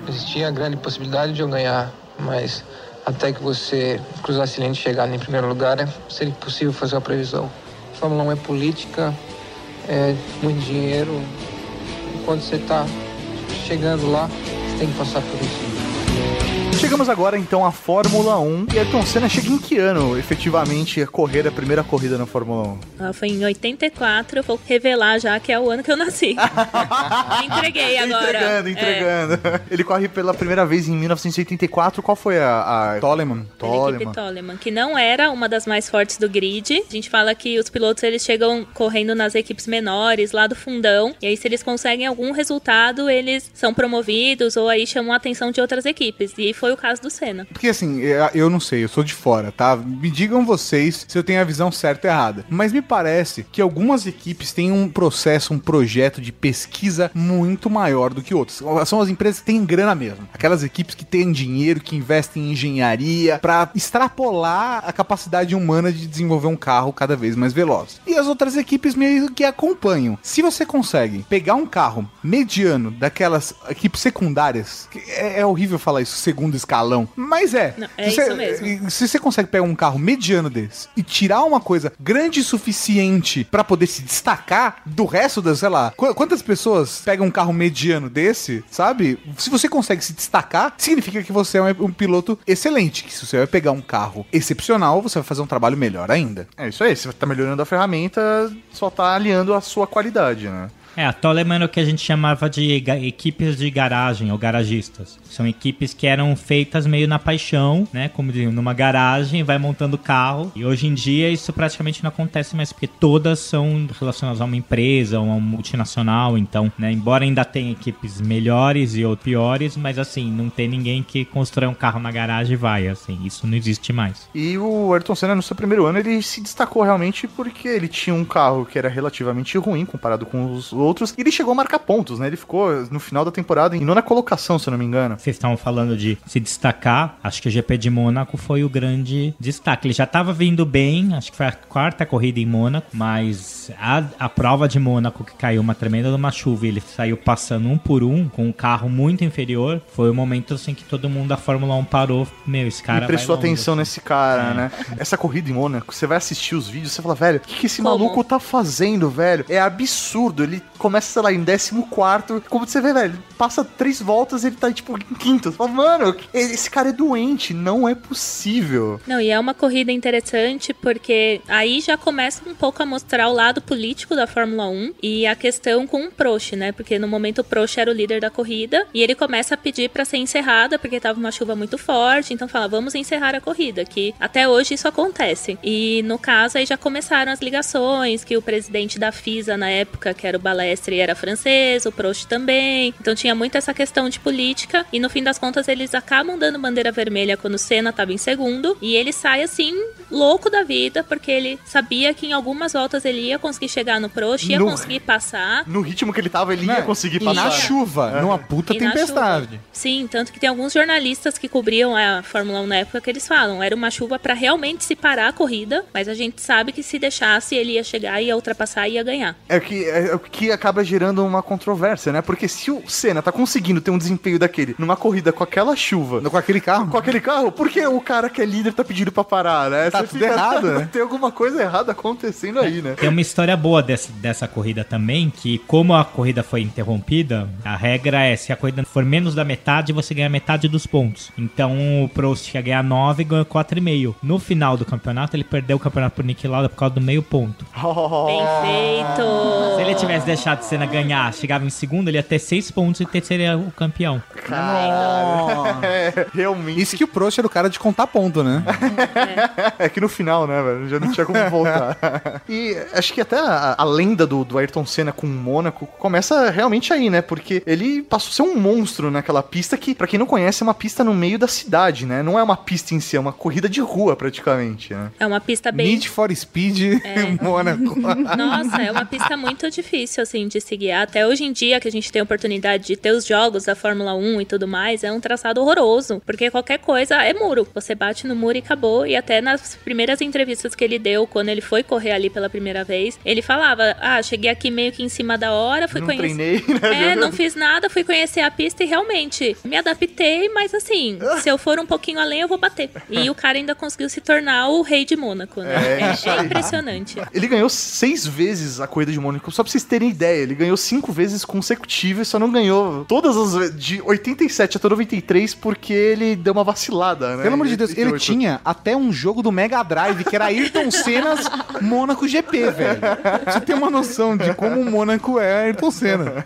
[SPEAKER 9] Existia a grande possibilidade de eu ganhar, mas até que você cruzasse a linha e chegar em primeiro lugar, seria impossível fazer uma previsão. Fórmula 1 é política, é muito dinheiro. E quando você está chegando lá, você tem que passar por isso.
[SPEAKER 2] Chegamos agora então à Fórmula 1. E Ayrton Senna chega em que ano, efetivamente, a correr a primeira corrida na Fórmula 1?
[SPEAKER 4] Ah, foi em 84, eu vou revelar já que é o ano que eu nasci. [LAUGHS] Entreguei agora.
[SPEAKER 2] Entregando, entregando. Ele corre pela primeira vez em 1984. Qual foi a. a...
[SPEAKER 1] Toleman.
[SPEAKER 4] É, equipe Toleman, que não era uma das mais fortes do grid. A gente fala que os pilotos eles chegam correndo nas equipes menores, lá do fundão. E aí, se eles conseguem algum resultado, eles são promovidos ou aí chamam a atenção de outras equipes. E foi o caso do Senna.
[SPEAKER 1] Porque assim, eu- eu não sei, eu sou de fora, tá? Me digam vocês se eu tenho a visão certa ou errada. Mas me parece que algumas equipes têm um processo, um projeto de pesquisa muito maior do que outras. São as empresas que têm grana mesmo. Aquelas equipes que têm dinheiro, que investem em engenharia, pra extrapolar a capacidade humana de desenvolver um carro cada vez mais veloz. E as outras equipes meio que acompanham. Se você consegue pegar um carro mediano daquelas equipes secundárias, é, é horrível falar isso, segundo escalão, mas é.
[SPEAKER 4] Não, é
[SPEAKER 1] Se você-
[SPEAKER 4] isso mesmo.
[SPEAKER 1] e Se você consegue pegar um carro mediano desse e tirar uma coisa grande o suficiente pra poder se destacar do resto das, sei lá, qu- quantas pessoas pegam um carro mediano desse, sabe? Se você consegue se destacar, significa que você é um, um piloto excelente. Que se você vai pegar um carro excepcional, você vai fazer um trabalho melhor ainda.
[SPEAKER 2] É isso aí, você tá melhorando a ferramenta, só tá aliando a sua qualidade, né?
[SPEAKER 3] É, a Toleman é o que a gente chamava de equipes de garagem ou garagistas. São equipes que eram feitas meio na paixão, né? Como de, numa garagem, vai montando carro. E hoje em dia isso praticamente não acontece mais, porque todas são relacionadas a uma empresa, a uma multinacional. Então, né? Embora ainda tenha equipes melhores e ou piores, mas assim, não tem ninguém que constrói um carro na garagem e vai, assim. Isso não existe mais.
[SPEAKER 2] E o Ayrton Senna, no seu primeiro ano, ele se destacou realmente porque ele tinha um carro que era relativamente ruim comparado com os pilotos e ele chegou a marcar pontos, né? Ele ficou no final da temporada em nona colocação, se eu não me engano.
[SPEAKER 3] Vocês estavam falando de se destacar, acho que o GP de Mônaco foi o grande destaque. Ele já estava vindo bem, acho que foi a quarta corrida em Mônaco, mas a, a prova de Mônaco que caiu uma tremenda numa chuva e ele saiu passando um por um com um carro muito inferior, foi o momento assim que todo mundo da Fórmula 1 parou, meu, esse cara
[SPEAKER 2] e prestou
[SPEAKER 3] longe,
[SPEAKER 2] atenção
[SPEAKER 3] assim.
[SPEAKER 2] nesse cara,
[SPEAKER 3] É.
[SPEAKER 2] né? Essa corrida em Mônaco, você vai assistir os vídeos, você fala, velho, o que, que esse
[SPEAKER 4] Como?
[SPEAKER 2] maluco tá fazendo, velho? É absurdo. Ele começa, sei lá, em 14, como você vê, velho, passa três voltas ele tá, tipo, em quinto. Você fala, mano, esse cara é doente, não é possível.
[SPEAKER 4] Não, e é uma corrida interessante porque aí já começa um pouco a mostrar o lado político da Fórmula 1 e a questão com o Prost, né? Porque no momento o Prost era o líder da corrida e ele começa a pedir pra ser encerrada porque tava uma chuva muito forte, então fala, vamos encerrar a corrida, que até hoje isso acontece. E no caso aí já começaram as ligações que o presidente da FISA na época, que era o Balestre, era francês, o Prost também. Então tinha muito essa questão de política e no fim das contas eles acabam dando bandeira vermelha quando o Senna tava em segundo e ele sai assim louco da vida porque ele sabia que em algumas voltas ele ia conseguir chegar no Prost, ia
[SPEAKER 2] No-
[SPEAKER 4] conseguir passar.
[SPEAKER 2] No ritmo que ele tava, ele ia
[SPEAKER 1] Né?
[SPEAKER 2] conseguir
[SPEAKER 1] E
[SPEAKER 2] passar.
[SPEAKER 1] na chuva,
[SPEAKER 2] É.
[SPEAKER 1] numa puta
[SPEAKER 4] E
[SPEAKER 1] tempestade.
[SPEAKER 4] Sim, tanto que tem alguns jornalistas que cobriam a Fórmula 1 na época que eles falam, era uma chuva pra realmente se parar a corrida, mas a gente sabe que se deixasse ele ia chegar, ia ultrapassar e ia ganhar.
[SPEAKER 2] É o que, é o que acaba gerando uma controvérsia, né? Porque se o Senna tá conseguindo ter um desempenho daquele numa corrida com aquela chuva,
[SPEAKER 1] Com aquele carro.
[SPEAKER 2] com aquele carro, por que o cara que é líder tá pedindo pra parar, né?
[SPEAKER 1] Tá Tudo errado, né?
[SPEAKER 2] Tem alguma coisa errada acontecendo aí, né?
[SPEAKER 3] Tem uma história boa dessa, dessa corrida também, que como a corrida foi interrompida, a regra é, se a corrida for menos da metade, você ganha metade dos pontos. Então o Prost ia ganhar 9 e ganhou 4,5. No final do campeonato, ele perdeu o campeonato por Nick Lauda por causa do meio ponto.
[SPEAKER 4] Bem feito!
[SPEAKER 3] Se ele tivesse deixado o Senna ganhar, chegava em segundo, ele ia ter 6 pontos e ter seria o campeão. [LAUGHS]
[SPEAKER 2] É, realmente.
[SPEAKER 1] Isso que o Prost era o cara de contar ponto, né? [LAUGHS]
[SPEAKER 2] É que no final, né, velho? Já não tinha como [LAUGHS] voltar. e acho que até a, a lenda do, do Ayrton Senna com o Mônaco começa realmente aí, né? Porque ele passou a ser um monstro naquela pista que, pra quem não conhece, é uma pista no meio da cidade, né? Não é uma pista em si, é uma corrida de rua, praticamente, né?
[SPEAKER 4] É uma pista bem
[SPEAKER 1] Need for Speed
[SPEAKER 4] É. [LAUGHS]
[SPEAKER 1] Mônaco. [LAUGHS]
[SPEAKER 4] Nossa, é uma pista muito difícil, assim, de seguir. Até hoje em dia, que a gente tem a oportunidade de ter os jogos da Fórmula 1 e tudo mais, é um traçado horroroso. Porque qualquer coisa é muro. Você bate no muro e acabou. E até nas primeiras entrevistas que ele deu, quando ele foi correr ali pela primeira vez, ele falava: Ah, cheguei aqui meio que em cima da hora, fui
[SPEAKER 2] Não
[SPEAKER 4] conhecer.
[SPEAKER 2] treinei, né?
[SPEAKER 4] É, não fiz nada, fui conhecer a pista e realmente me adaptei, mas assim, [LAUGHS] se eu for um pouquinho além, eu vou bater. E o cara ainda conseguiu se tornar o rei de Mônaco, né?
[SPEAKER 2] É,
[SPEAKER 4] É, é impressionante. [LAUGHS]
[SPEAKER 2] Ele ganhou seis vezes a corrida de Mônaco, só pra vocês terem ideia. Ele ganhou cinco vezes consecutivas, só não ganhou todas as vezes, de 87 até 93, porque ele deu uma vacilada, né?
[SPEAKER 1] Pelo amor de Deus, ele
[SPEAKER 2] 88.
[SPEAKER 1] tinha até um jogo do Mega Drive que era Ayrton Senna's Mônaco GP, velho. Você tem uma noção de como o Mônaco é Ayrton Senna.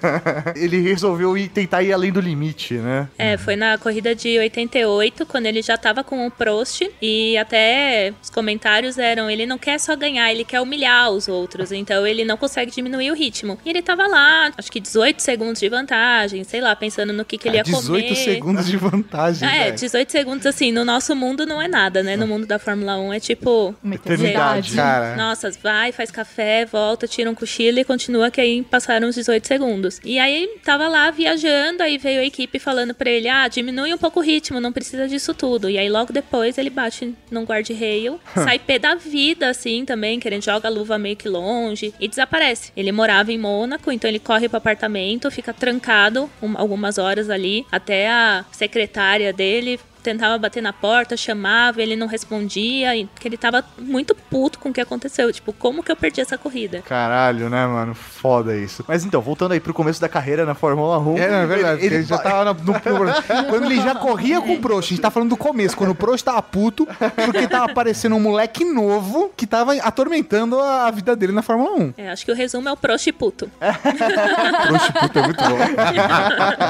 [SPEAKER 2] Ele resolveu ir, tentar ir além do limite, né?
[SPEAKER 4] É, foi na corrida de 88, quando ele já tava com o Prost, e até os comentários eram: ele não quer só ganhar, ele quer humilhar os outros, então ele não consegue diminuir o ritmo. E ele tava lá, acho que 18 segundos de vantagem, sei lá, pensando no que, que ele ia
[SPEAKER 1] 18
[SPEAKER 4] comer.
[SPEAKER 1] segundos de vantagem,
[SPEAKER 4] É,
[SPEAKER 1] velho.
[SPEAKER 4] 18 segundos, assim, no nosso mundo não é nada, né? No mundo da Fórmula 1 é tipo.
[SPEAKER 5] Uma
[SPEAKER 1] Eternidade, cara.
[SPEAKER 4] Nossa, vai, faz café, volta, tira um cochilo e continua que aí passaram os 18 segundos. E aí tava lá viajando, aí veio a equipe falando pra ele: ah, diminui um pouco o ritmo, não precisa disso tudo. E aí logo depois ele bate num guard-rail, sai pé da vida, assim, também, querendo joga a luva meio que longe e desaparece. Ele morava em Mônaco, então ele corre pro apartamento, fica trancado um- algumas horas ali, até a secretária dele tentava bater na porta, chamava, ele não respondia, e- porque ele tava muito puto com o que aconteceu. Tipo, como que eu perdi essa corrida?
[SPEAKER 2] Caralho, né, mano? Foda isso. Mas então, voltando aí pro começo da carreira na Fórmula 1.
[SPEAKER 1] É, é verdade.
[SPEAKER 2] Ele,
[SPEAKER 1] Ele, já tava no, no- [LAUGHS] Quando ele já corria com o Prost, a gente tá falando do começo, quando o Prost tava puto, porque tava aparecendo um moleque novo que tava atormentando a, a vida dele na Fórmula 1.
[SPEAKER 4] É, acho que o resumo é o Prost puto. [LAUGHS]
[SPEAKER 1] Prost puto é muito bom.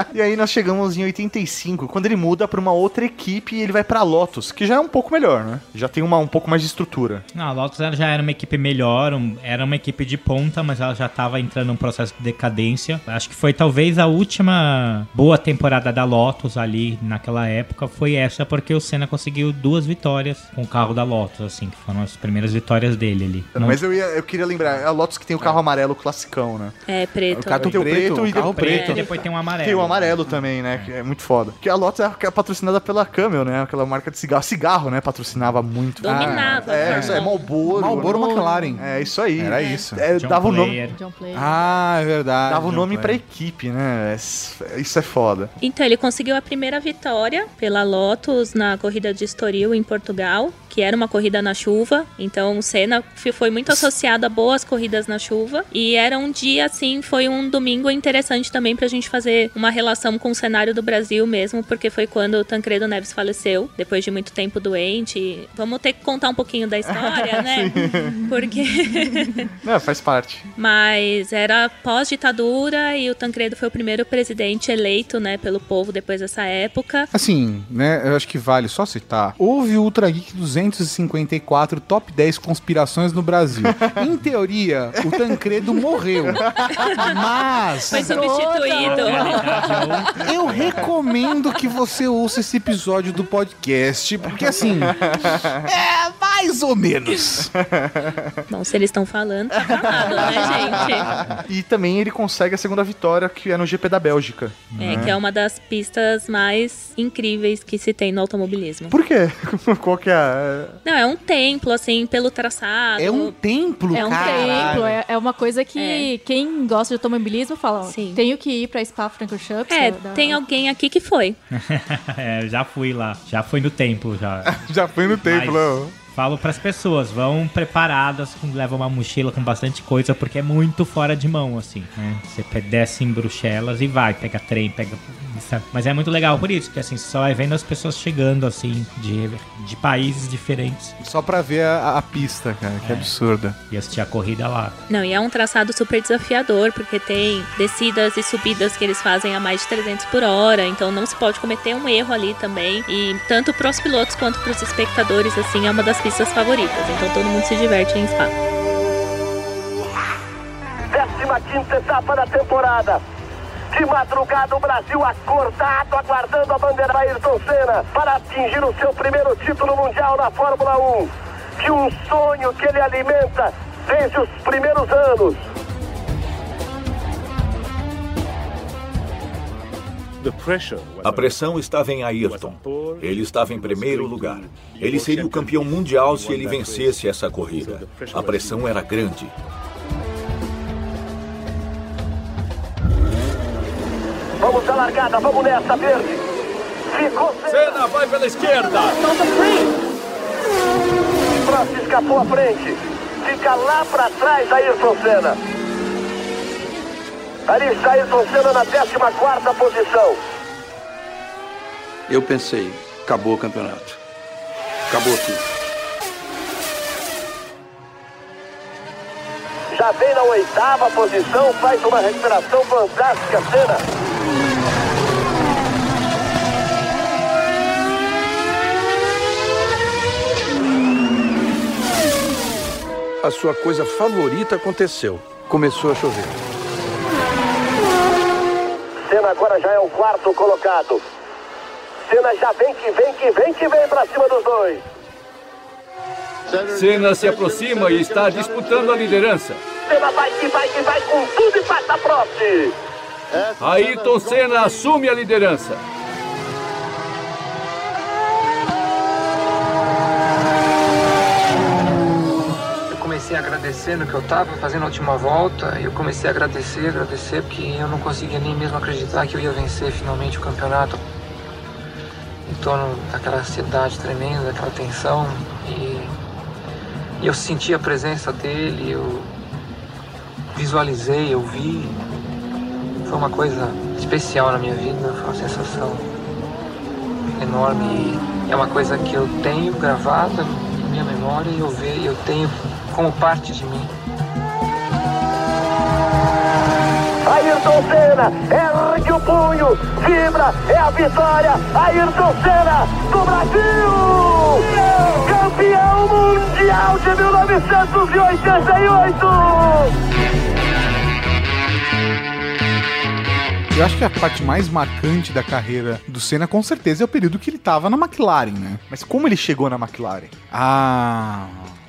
[SPEAKER 1] [LAUGHS]
[SPEAKER 2] e aí nós chegamos em 85, quando ele muda pra uma outra equipe, equipe e ele vai pra Lotus, que já é um pouco melhor, né? Já tem uma, um pouco mais de estrutura.
[SPEAKER 3] Não, a Lotus ela já era uma equipe melhor, um- era uma equipe de ponta, mas ela já estava entrando num processo de decadência. Acho que foi talvez a última boa temporada da Lotus ali naquela época foi essa, porque o Senna conseguiu duas vitórias com o carro da Lotus, assim, que foram as primeiras vitórias dele ali. Não-
[SPEAKER 2] Mas eu, ia, eu queria lembrar, é a Lotus que tem o carro amarelo classicão, né?
[SPEAKER 4] É, preto.
[SPEAKER 2] O carro tem o preto, e
[SPEAKER 3] carro
[SPEAKER 2] o preto.
[SPEAKER 3] preto, e depois tem um amarelo.
[SPEAKER 2] Tem o amarelo também, né? Que é muito foda. Porque a Lotus é, é patrocinada pela Camel, né? Aquela marca de cigarro. Cigarro, né? Patrocinava muito.
[SPEAKER 4] Dominava
[SPEAKER 2] Ah, é, isso é Malboro.
[SPEAKER 1] Marlboro
[SPEAKER 2] né?
[SPEAKER 1] McLaren.
[SPEAKER 2] É isso aí.
[SPEAKER 1] Era isso.
[SPEAKER 2] É,
[SPEAKER 3] John
[SPEAKER 2] dava o nome.
[SPEAKER 5] John Player.
[SPEAKER 1] Ah, é verdade.
[SPEAKER 2] Dava o nome pra
[SPEAKER 1] Player.
[SPEAKER 2] equipe, né? É- Isso é foda.
[SPEAKER 4] Então, ele conseguiu a primeira vitória pela Lotus na corrida de Estoril, em Portugal, que era uma corrida na chuva. Então, o Senna foi muito associado a boas corridas na chuva. E era um dia, assim, foi um domingo interessante também pra gente fazer uma relação com o cenário do Brasil mesmo, porque foi quando o Tancredo Neves faleceu, depois de muito tempo doente. Vamos ter que contar um pouquinho da história, [LAUGHS] né? Porque. [LAUGHS]
[SPEAKER 2] É, faz parte.
[SPEAKER 4] Mas era pós-ditadura e o Tancredo foi o primeiro presidente eleito, né, pelo povo depois dessa época.
[SPEAKER 1] Assim, né, eu acho que vale só citar. Houve o Ultra Geek 254 Top 10 Conspirações no Brasil. [LAUGHS] em teoria, o Tancredo morreu. Mas
[SPEAKER 4] Foi substituído.
[SPEAKER 1] eu recomendo que você ouça esse episódio do podcast, porque assim, [LAUGHS] é mais ou menos.
[SPEAKER 4] Bom, se eles estão falando, tá falado, né, gente?
[SPEAKER 2] E também ele consegue a segunda vitória, que é no GP da Bélgica.
[SPEAKER 4] É, que é uma das pistas mais incríveis que se tem no automobilismo.
[SPEAKER 2] Por quê? [LAUGHS] Qual que é a...
[SPEAKER 4] Não, é um templo, assim, pelo traçado.
[SPEAKER 1] É um templo,
[SPEAKER 5] É um
[SPEAKER 1] caralho.
[SPEAKER 5] templo, é, é uma coisa que quem gosta de automobilismo fala,
[SPEAKER 4] Sim.
[SPEAKER 5] tenho que ir pra Spa-Francorchamps.
[SPEAKER 4] É,
[SPEAKER 5] da-
[SPEAKER 4] tem alguém aqui que foi. [LAUGHS]
[SPEAKER 3] é, já fui lá, já fui no templo já. [LAUGHS]
[SPEAKER 1] Já foi no templo,
[SPEAKER 3] Mas-. Falo pras pessoas, vão preparadas, levam uma mochila com bastante coisa, porque é muito fora de mão, assim, né? Você desce em Bruxelas e vai, pega trem, pega. Sabe? Mas é muito legal por isso, porque assim, você só vai vendo as pessoas chegando, assim, de, de países diferentes
[SPEAKER 1] Só pra ver a, a pista, cara, que absurda.
[SPEAKER 3] e assistir a corrida lá.
[SPEAKER 4] Não, e é um traçado super desafiador, porque tem descidas e subidas que eles fazem a mais de 300 por hora, então não se pode cometer um erro ali também. E tanto pros pilotos quanto pros espectadores, assim, é uma das pistas favoritas. Então todo mundo se diverte em Spa.
[SPEAKER 13] 15 etapa da temporada. De madrugada, o Brasil acordado, aguardando a bandeira da Ayrton Senna para atingir o seu primeiro título mundial na Fórmula 1. De um sonho que ele alimenta desde os primeiros anos.
[SPEAKER 12] A pressão estava em Ayrton. Ele estava em primeiro lugar. Ele seria o campeão mundial se ele vencesse essa corrida. A pressão era grande.
[SPEAKER 13] Vamos à largada, vamos nessa, verde. Ficou
[SPEAKER 12] Senna vai pela esquerda.
[SPEAKER 13] Prost escapou à frente. Fica lá para trás Ayrton Senna. Ali está Ayrton Senna na 14 posição.
[SPEAKER 11] Eu pensei, acabou o campeonato. Acabou tudo.
[SPEAKER 13] Já vem na oitava posição, faz uma recuperação fantástica, Senna.
[SPEAKER 11] A sua coisa favorita aconteceu. Começou a chover.
[SPEAKER 13] Senna agora já é o quarto colocado. Senna já vem que vem, que vem, que vem pra cima dos dois.
[SPEAKER 14] Senna se aproxima e está disputando a liderança.
[SPEAKER 13] Senna vai que vai que vai com tudo e passa Prost.
[SPEAKER 14] Ayrton Senna assume a liderança.
[SPEAKER 9] Eu agradecendo que eu estava fazendo a última volta eu comecei a agradecer, agradecer, porque eu não conseguia nem mesmo acreditar que eu ia vencer finalmente o campeonato. Em torno daquela ansiedade tremenda, daquela tensão e, eu senti a presença dele, eu visualizei, eu vi. Foi uma coisa especial na minha vida, foi uma sensação enorme e é uma coisa que eu tenho gravada em minha memória e eu vejo, eu tenho como parte de mim.
[SPEAKER 13] Ayrton Senna ergue o punho, vibra, é a vitória, Ayrton Senna do Brasil! Campeão mundial de 1988!
[SPEAKER 1] Eu acho que a parte mais marcante da carreira do Senna, com certeza, é o período que ele tava na McLaren, né?
[SPEAKER 2] Mas como ele chegou na McLaren?
[SPEAKER 1] Ah.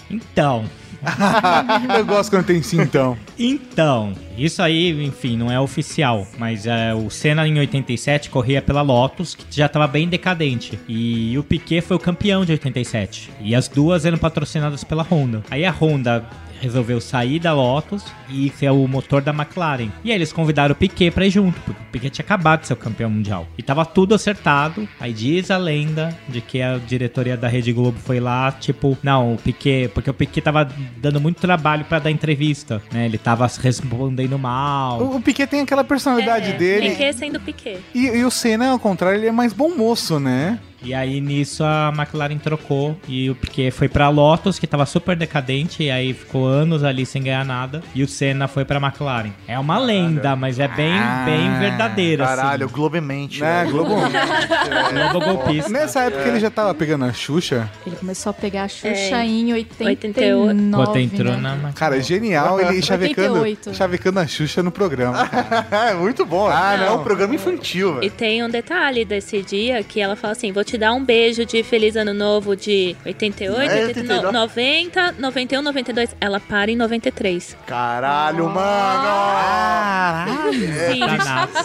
[SPEAKER 3] Então. [LAUGHS]
[SPEAKER 1] Eu gosto quando tem então.
[SPEAKER 3] Então, isso aí, enfim, não é oficial, mas é, o Senna em 87 corria pela Lotus, que já estava bem decadente. E o Piquet foi o campeão de 87. E as duas eram patrocinadas pela Honda. Aí a Honda resolveu sair da Lotus e ser o motor da McLaren. E aí eles convidaram o Piquet pra ir junto, porque o Piquet tinha acabado de ser o campeão mundial. E tava tudo acertado. Aí diz a lenda de que a diretoria da Rede Globo foi lá, tipo, não, o Piquet, porque o Piquet tava dando muito trabalho pra dar entrevista, né? Ele tava respondendo mal.
[SPEAKER 1] O, o Piquet tem aquela personalidade dele.
[SPEAKER 4] Piquet sendo Piquet.
[SPEAKER 1] E, e o Senna, ao contrário, ele é mais bom moço, né?
[SPEAKER 3] E aí nisso a McLaren trocou e o Piquet foi pra Lotus, que tava super decadente, e aí ficou anos ali sem ganhar nada, e o Senna foi pra McLaren. É uma lenda, mas é bem, bem verdadeira.
[SPEAKER 2] Caralho,
[SPEAKER 3] assim.
[SPEAKER 2] Globemente.
[SPEAKER 1] É,
[SPEAKER 2] né?
[SPEAKER 1] Globo. [LAUGHS]
[SPEAKER 3] Globo golpista.
[SPEAKER 1] Nessa época ele já tava pegando a Xuxa.
[SPEAKER 5] Ele começou a pegar a Xuxa
[SPEAKER 4] É,
[SPEAKER 5] em 89.
[SPEAKER 3] Quando entrou
[SPEAKER 5] né?
[SPEAKER 3] na McLaren.
[SPEAKER 1] Cara, é genial ele chavecando,
[SPEAKER 5] 88.
[SPEAKER 1] chavecando a Xuxa no programa. [LAUGHS]
[SPEAKER 2] é muito bom.
[SPEAKER 1] Ah,
[SPEAKER 2] É
[SPEAKER 1] não.
[SPEAKER 2] um programa infantil,
[SPEAKER 4] E
[SPEAKER 2] velho.
[SPEAKER 4] tem um detalhe desse dia que ela fala assim: vou te dar um beijo de Feliz Ano Novo de 88,
[SPEAKER 2] É,
[SPEAKER 4] 89,
[SPEAKER 2] 89.
[SPEAKER 4] 90, 91, 92. Ela para em 93.
[SPEAKER 2] Caralho, mano!
[SPEAKER 1] Caralho!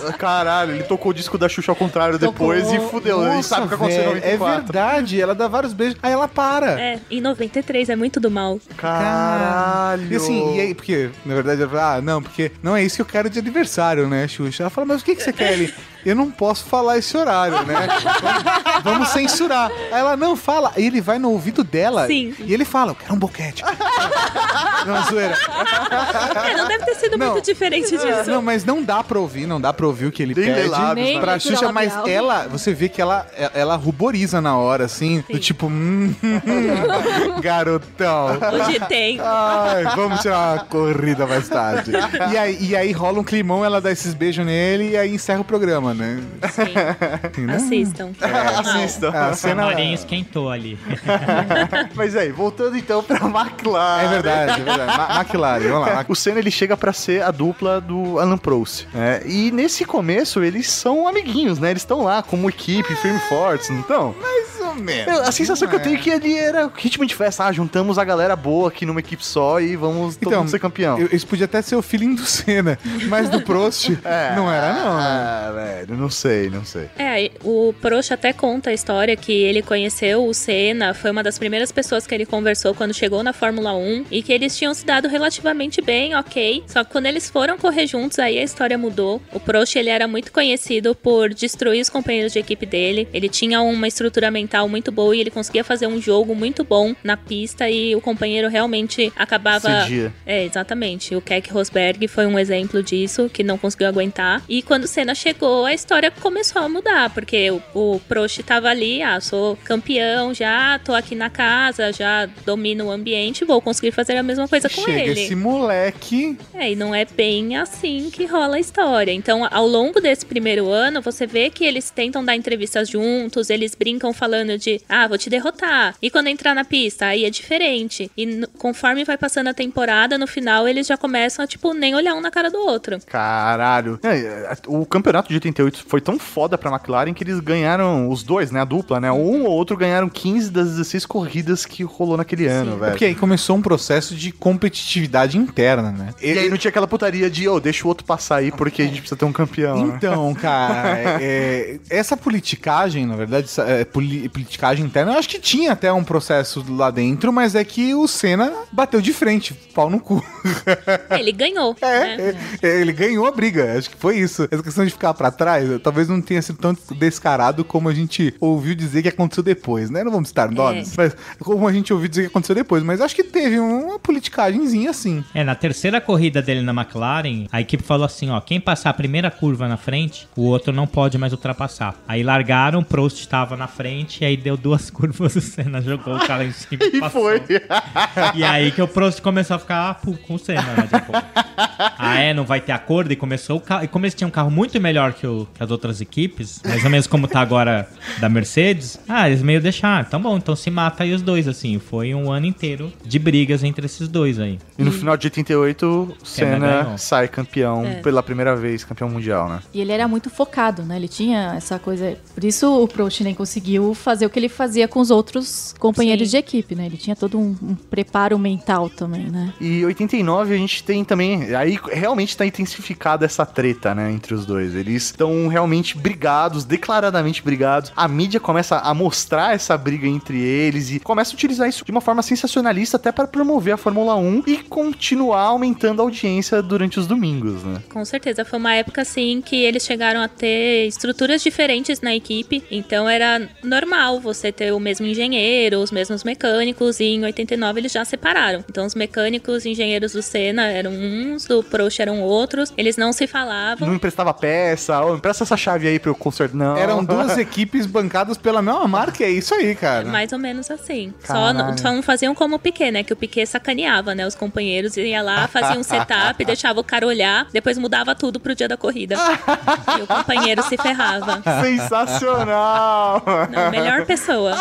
[SPEAKER 2] É, Caralho, ele tocou o disco da Xuxa ao contrário depois e fudeu. ele sabe o que aconteceu em
[SPEAKER 1] velho, é
[SPEAKER 2] 94.
[SPEAKER 1] verdade, ela dá vários beijos, aí ela para.
[SPEAKER 4] É, em 93 é muito do mal.
[SPEAKER 2] Caralho!
[SPEAKER 1] E assim, e aí, porque, na verdade, ela fala, ah, não, porque não é isso que eu quero de aniversário, né, Xuxa? Ela fala, mas o que, que você quer? Ele, [LAUGHS] eu não posso falar esse horário, né? Vamos, [LAUGHS] vamos censurar. Aí ela, não, fala. Aí ele vai no ouvido dela
[SPEAKER 4] Sim.
[SPEAKER 1] e ele fala, eu quero um boquete. [LAUGHS] não, zoeira.
[SPEAKER 4] É, não deve ter sido
[SPEAKER 1] Não.
[SPEAKER 4] muito diferente disso.
[SPEAKER 1] Não, mas não dá pra ouvir, não dá pra ouvir o que ele
[SPEAKER 2] Nem
[SPEAKER 1] pede
[SPEAKER 2] lábios,
[SPEAKER 5] Nem
[SPEAKER 1] pra
[SPEAKER 5] leitura
[SPEAKER 1] Xuxa, mas ela, você vê que ela, ela ruboriza na hora, assim, do tipo, hum, [LAUGHS] garotão.
[SPEAKER 4] Hoje tem.
[SPEAKER 1] Ai, vamos tirar uma corrida mais tarde. E aí, e aí rola um climão, ela dá esses beijos nele e aí encerra o programa, né?
[SPEAKER 4] Sim. [LAUGHS] Assistam.
[SPEAKER 2] Assistam.
[SPEAKER 1] A
[SPEAKER 3] A
[SPEAKER 1] cena
[SPEAKER 3] Marinha esquentou ali. [LAUGHS]
[SPEAKER 2] Mas aí, voltando então pra McLaren.
[SPEAKER 1] é verdade, é verdade. Ma McLaren, vamos lá.
[SPEAKER 2] O Senna ele chega pra ser a dupla do Alan Prost. né? E nesse começo eles são amiguinhos, né? Eles estão lá como equipe, firme e fortes, não estão?
[SPEAKER 1] Mais ou menos.
[SPEAKER 2] Eu- A sensação que eu
[SPEAKER 1] É.
[SPEAKER 2] tenho é que ali era ritmo de festa. Ah, juntamos a galera boa aqui numa equipe só e vamos todo mundo ser campeão.
[SPEAKER 1] eu- Isso podia até ser o feeling do Senna, mas do Prost [LAUGHS] não era, não. né?
[SPEAKER 2] Velho, não sei, não sei.
[SPEAKER 4] É, o Prost até conta a história que ele conheceu o Senna, foi uma das primeiras pessoas que ele conversou quando chegou na Fórmula 1 e que eles tinham se dado relativamente bem, ok. Só que quando eles foram correr juntos, aí a história mudou. O Prost, ele era muito conhecido por destruir os companheiros de equipe dele. Ele tinha uma estrutura mental muito boa e ele conseguia fazer um jogo muito bom na pista e o companheiro realmente acabava
[SPEAKER 2] Cedia.
[SPEAKER 4] é, exatamente. O Keck Rosberg foi um exemplo disso, que não conseguiu aguentar. E quando o Senna chegou, a história começou a mudar, porque o, o Prost tava ali, ah, sou campeão já, tô aqui na casa, já domino o ambiente, vou conseguir fazer a mesma coisa com
[SPEAKER 1] Chega
[SPEAKER 4] ele.
[SPEAKER 1] esse moleque.
[SPEAKER 4] É, e não é bem assim que rola a história. Então, ao longo desse primeiro ano, você vê que eles tentam dar entrevistas juntos, eles brincam falando de, ah, vou te derrotar. E quando entrar na pista, aí é diferente. E conforme vai passando a temporada, no final eles já começam a, tipo, nem olhar um na cara do outro.
[SPEAKER 2] Caralho. É, o campeonato de 88 foi tão foda pra McLaren que eles ganharam, os dois, né? A dupla, né? Um ou outro ganharam 15 das 16 corridas que rolou naquele ano,
[SPEAKER 1] É
[SPEAKER 2] velho.
[SPEAKER 1] porque aí começou um processo de competitividade interna, né?
[SPEAKER 2] E aí não tinha aquela putaria de, ô, deixa o outro passar aí porque a gente precisa ter um campeão. né?
[SPEAKER 1] Então, cara, [LAUGHS] é- é- essa politicagem, na verdade, essa, é, poli- politicagem interna, eu acho que tinha até um processo lá dentro, mas é que o Senna bateu de frente, pau no cu.
[SPEAKER 4] Ele ganhou. [LAUGHS] né?
[SPEAKER 1] É, ele ganhou a briga, acho que foi isso. Essa questão de ficar pra trás, talvez não tenha sido tão descarado como a gente ouviu dizer que aconteceu depois, né? Não vamos citar nomes, mas como a gente ouviu dizer que aconteceu depois, mas acho que teve uma politicagemzinha assim.
[SPEAKER 3] É, na terceira corrida dele na McLaren, a equipe falou assim, ó, quem passar a primeira curva na frente, o outro não pode mais ultrapassar. Aí largaram, o Prost estava na frente, e aí deu duas [LAUGHS] curvas, o Senna jogou o cara em cima [LAUGHS] e passou.
[SPEAKER 2] foi.
[SPEAKER 3] E aí que o Prost começou a ficar ah, pu- com o Senna, né? Tipo, ah, é, não vai ter acordo e começou o carro. E como eles tinham um carro muito melhor que, o, que as outras equipes, mais ou menos como tá agora da Mercedes, ah, eles meio deixaram, então bom, então se mata aí os dois, assim. Foi um ano inteiro de brigas entre esses dois aí.
[SPEAKER 2] E no final de 88,
[SPEAKER 3] Senna
[SPEAKER 2] sai campeão
[SPEAKER 5] É.
[SPEAKER 2] pela primeira vez, campeão mundial, né?
[SPEAKER 5] E ele era muito focado, né? Ele tinha essa coisa. Por isso o Prost nem conseguiu fazer o que ele fazia com os outros companheiros
[SPEAKER 4] Sim.
[SPEAKER 5] de equipe, né? Ele tinha todo um, um preparo mental também, né?
[SPEAKER 2] E 89 a gente tem também. Aí realmente está intensificada essa treta, né? Entre os dois. Eles estão realmente brigados, declaradamente brigados. A mídia começa a mostrar essa briga entre eles e começa a utilizar isso de uma forma sensacionalista até para promover a Fórmula 1 e continuar aumentando a audiência durante os domingos, né?
[SPEAKER 4] Com certeza, foi uma época assim que eles chegaram a ter estruturas diferentes na equipe, então era normal você ter o mesmo engenheiro, os mesmos mecânicos, e em 89 eles já separaram. Então os mecânicos e engenheiros do Senna eram uns, do Prost eram outros, eles não se falavam.
[SPEAKER 2] Não emprestava peça, ô, empresta essa chave aí para eu consertar. Não.
[SPEAKER 1] Eram duas [LAUGHS] equipes bancadas pela mesma marca, é isso aí, cara.
[SPEAKER 4] Mais ou menos assim. Só,
[SPEAKER 1] Caralho.
[SPEAKER 4] só não faziam como o Piquet, né? Que o Piquet sacaneava, né? Os companheiros ia lá, fazia um [LAUGHS] setup, deixava o cara olhar, depois mudava tudo pro dia da corrida. e o companheiro se ferrava. [LAUGHS]
[SPEAKER 2] Sensacional!
[SPEAKER 4] Não, melhor pessoa.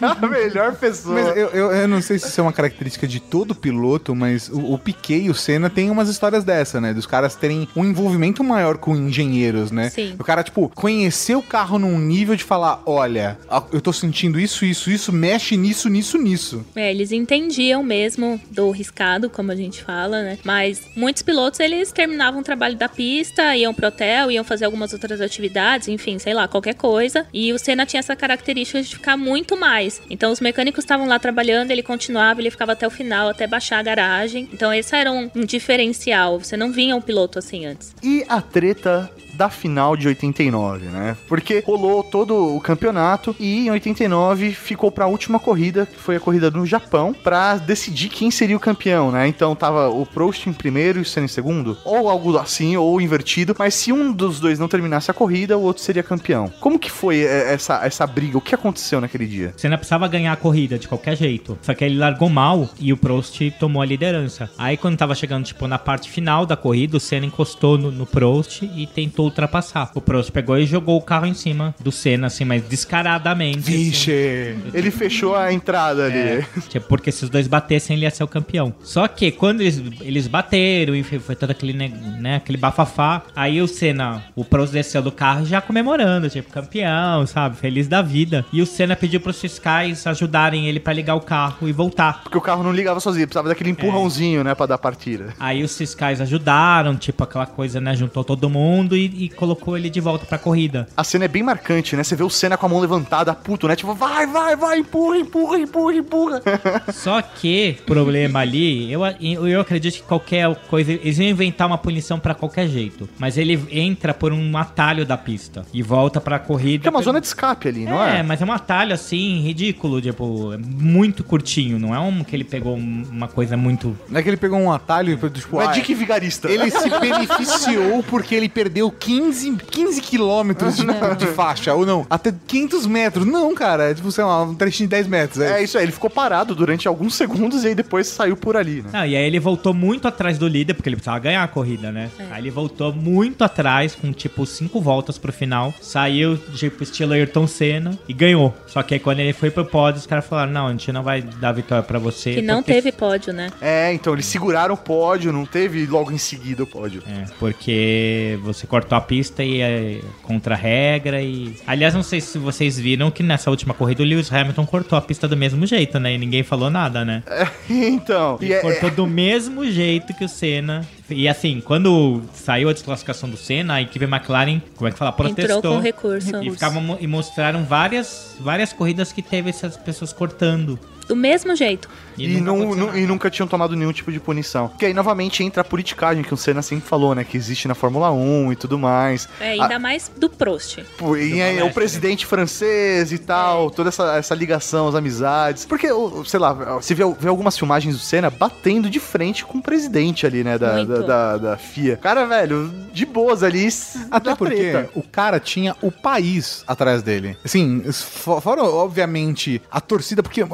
[SPEAKER 2] A melhor pessoa.
[SPEAKER 1] Mas eu, eu, eu não sei se isso é uma característica de todo piloto, mas o, o Piquet e o Senna têm umas histórias dessa, né? Dos caras terem um envolvimento maior com engenheiros, né?
[SPEAKER 4] Sim.
[SPEAKER 1] O cara, tipo, conhecer o carro num nível de falar: olha, eu tô sentindo isso, isso, isso, mexe nisso, nisso, nisso.
[SPEAKER 4] É, eles entendiam mesmo do riscado, como a gente fala, né? Mas muitos pilotos, eles terminavam o trabalho da pista, iam pro hotel, iam fazer algumas outras atividades, enfim, sei lá, qualquer coisa. E o Senna tinha essa característica de ficar muito mais. Então os mecânicos estavam lá trabalhando, ele continuava, ele ficava até o final, até baixar a garagem. Então esse era um, um diferencial. Você não vinha um piloto assim antes.
[SPEAKER 2] E a treta da final de 89, né? Porque rolou todo o campeonato e em 89 ficou pra última corrida, que foi a corrida no Japão, pra decidir quem seria o campeão, né? Então tava o Prost em primeiro e o Senna em segundo, ou algo assim, ou invertido, mas se um dos dois não terminasse a corrida, o outro seria campeão. Como que foi é, essa, essa briga? O que aconteceu naquele dia?
[SPEAKER 3] Senna precisava ganhar a corrida de qualquer jeito. Só que ele largou mal e o Prost tomou a liderança. Aí quando tava chegando, tipo, na parte final da corrida, o Senna encostou no, no Prost e tentou ultrapassar. O Prost pegou e jogou o carro em cima do Senna, assim, mas descaradamente.
[SPEAKER 1] Vixe!
[SPEAKER 2] Ele fechou a entrada ali.
[SPEAKER 3] É, tipo, porque se os dois batessem, ele ia ser o campeão. Só que quando eles, eles bateram e foi, todo aquele, né, aquele bafafá, aí o Senna, o Prost desceu do carro já comemorando, tipo, campeão, sabe? Feliz da vida. E o Senna pediu pros fiscais ajudarem ele pra ligar o carro e voltar.
[SPEAKER 2] Porque o carro não ligava sozinho, precisava daquele empurrãozinho, né, pra dar partida.
[SPEAKER 3] Aí os fiscais ajudaram, tipo, aquela coisa, né? Juntou todo mundo e, e colocou ele de volta pra corrida.
[SPEAKER 2] A cena é bem marcante, né? Você vê o Senna com a mão levantada, puto, né? Tipo, vai, vai, vai, empurra, empurra, empurra, empurra. [LAUGHS]
[SPEAKER 3] Só que, problema ali, eu, eu, acredito que qualquer coisa, eles iam inventar uma punição pra qualquer jeito. Mas ele entra por um atalho da pista e volta pra corrida.
[SPEAKER 2] Que é uma zona de escape ali, não é?
[SPEAKER 3] É, mas é um atalho assim, ridículo, tipo, é muito curtinho, não é um que ele pegou um- uma coisa muito.
[SPEAKER 1] Não é que ele pegou um atalho e tipo,
[SPEAKER 2] Não é
[SPEAKER 1] ah,
[SPEAKER 2] Dick Vigarista.
[SPEAKER 1] Ele se beneficiou porque ele perdeu 15, 15 quilômetros de, [LAUGHS] de faixa, ou não, até 500 metros. Não, cara, é tipo, sei lá, um trechinho de 10 metros.
[SPEAKER 2] É isso aí, ele ficou parado durante alguns segundos e aí depois saiu por ali, né?
[SPEAKER 3] Não, e aí ele voltou muito atrás do líder, porque ele precisava ganhar a corrida, né? Aí ele voltou muito atrás, com tipo cinco voltas pro final. Saiu, tipo, estilo Ayrton Senna e ganhou. Só que aí quando ele foi pro pódio, os caras falaram: não, a gente não vai dar vitória pra você.
[SPEAKER 4] Que não
[SPEAKER 3] porque-
[SPEAKER 4] teve pódio, né?
[SPEAKER 2] É, então eles seguraram o pódio, não teve logo em seguida o pódio.
[SPEAKER 3] É, porque você cortou a pista e é contra a regra e... Aliás, não sei se vocês viram que nessa última corrida o Lewis Hamilton cortou a pista do mesmo jeito, né? E ninguém falou nada, né? [LAUGHS]
[SPEAKER 2] então, e
[SPEAKER 3] Ele
[SPEAKER 2] é-
[SPEAKER 3] cortou do mesmo jeito que o Senna. E assim, quando saiu a desclassificação do Senna, a equipe McLaren, como é que fala? Protestou.
[SPEAKER 4] Entrou com recurso.
[SPEAKER 3] E, ficavam, e mostraram várias, várias corridas que teve essas pessoas cortando.
[SPEAKER 4] Do mesmo jeito.
[SPEAKER 3] E,
[SPEAKER 2] E,
[SPEAKER 3] nunca
[SPEAKER 2] não, e nunca tinham tomado nenhum tipo de punição. Porque aí novamente entra a politicagem que o Senna sempre falou, né? Que existe na Fórmula 1 e tudo mais.
[SPEAKER 4] É, ainda mais do Prost.
[SPEAKER 2] Pô, E aí, o presidente francês e tal, toda essa, essa ligação, as amizades. Porque, o- sei lá, você vê, vê algumas filmagens do Senna batendo de frente com o presidente ali, né? Da, da, da, da FIA. Cara, velho, de boas ali.
[SPEAKER 1] Até porque
[SPEAKER 2] treta.
[SPEAKER 1] o cara tinha o país atrás dele. Assim, fo- fora, obviamente, a torcida, porque o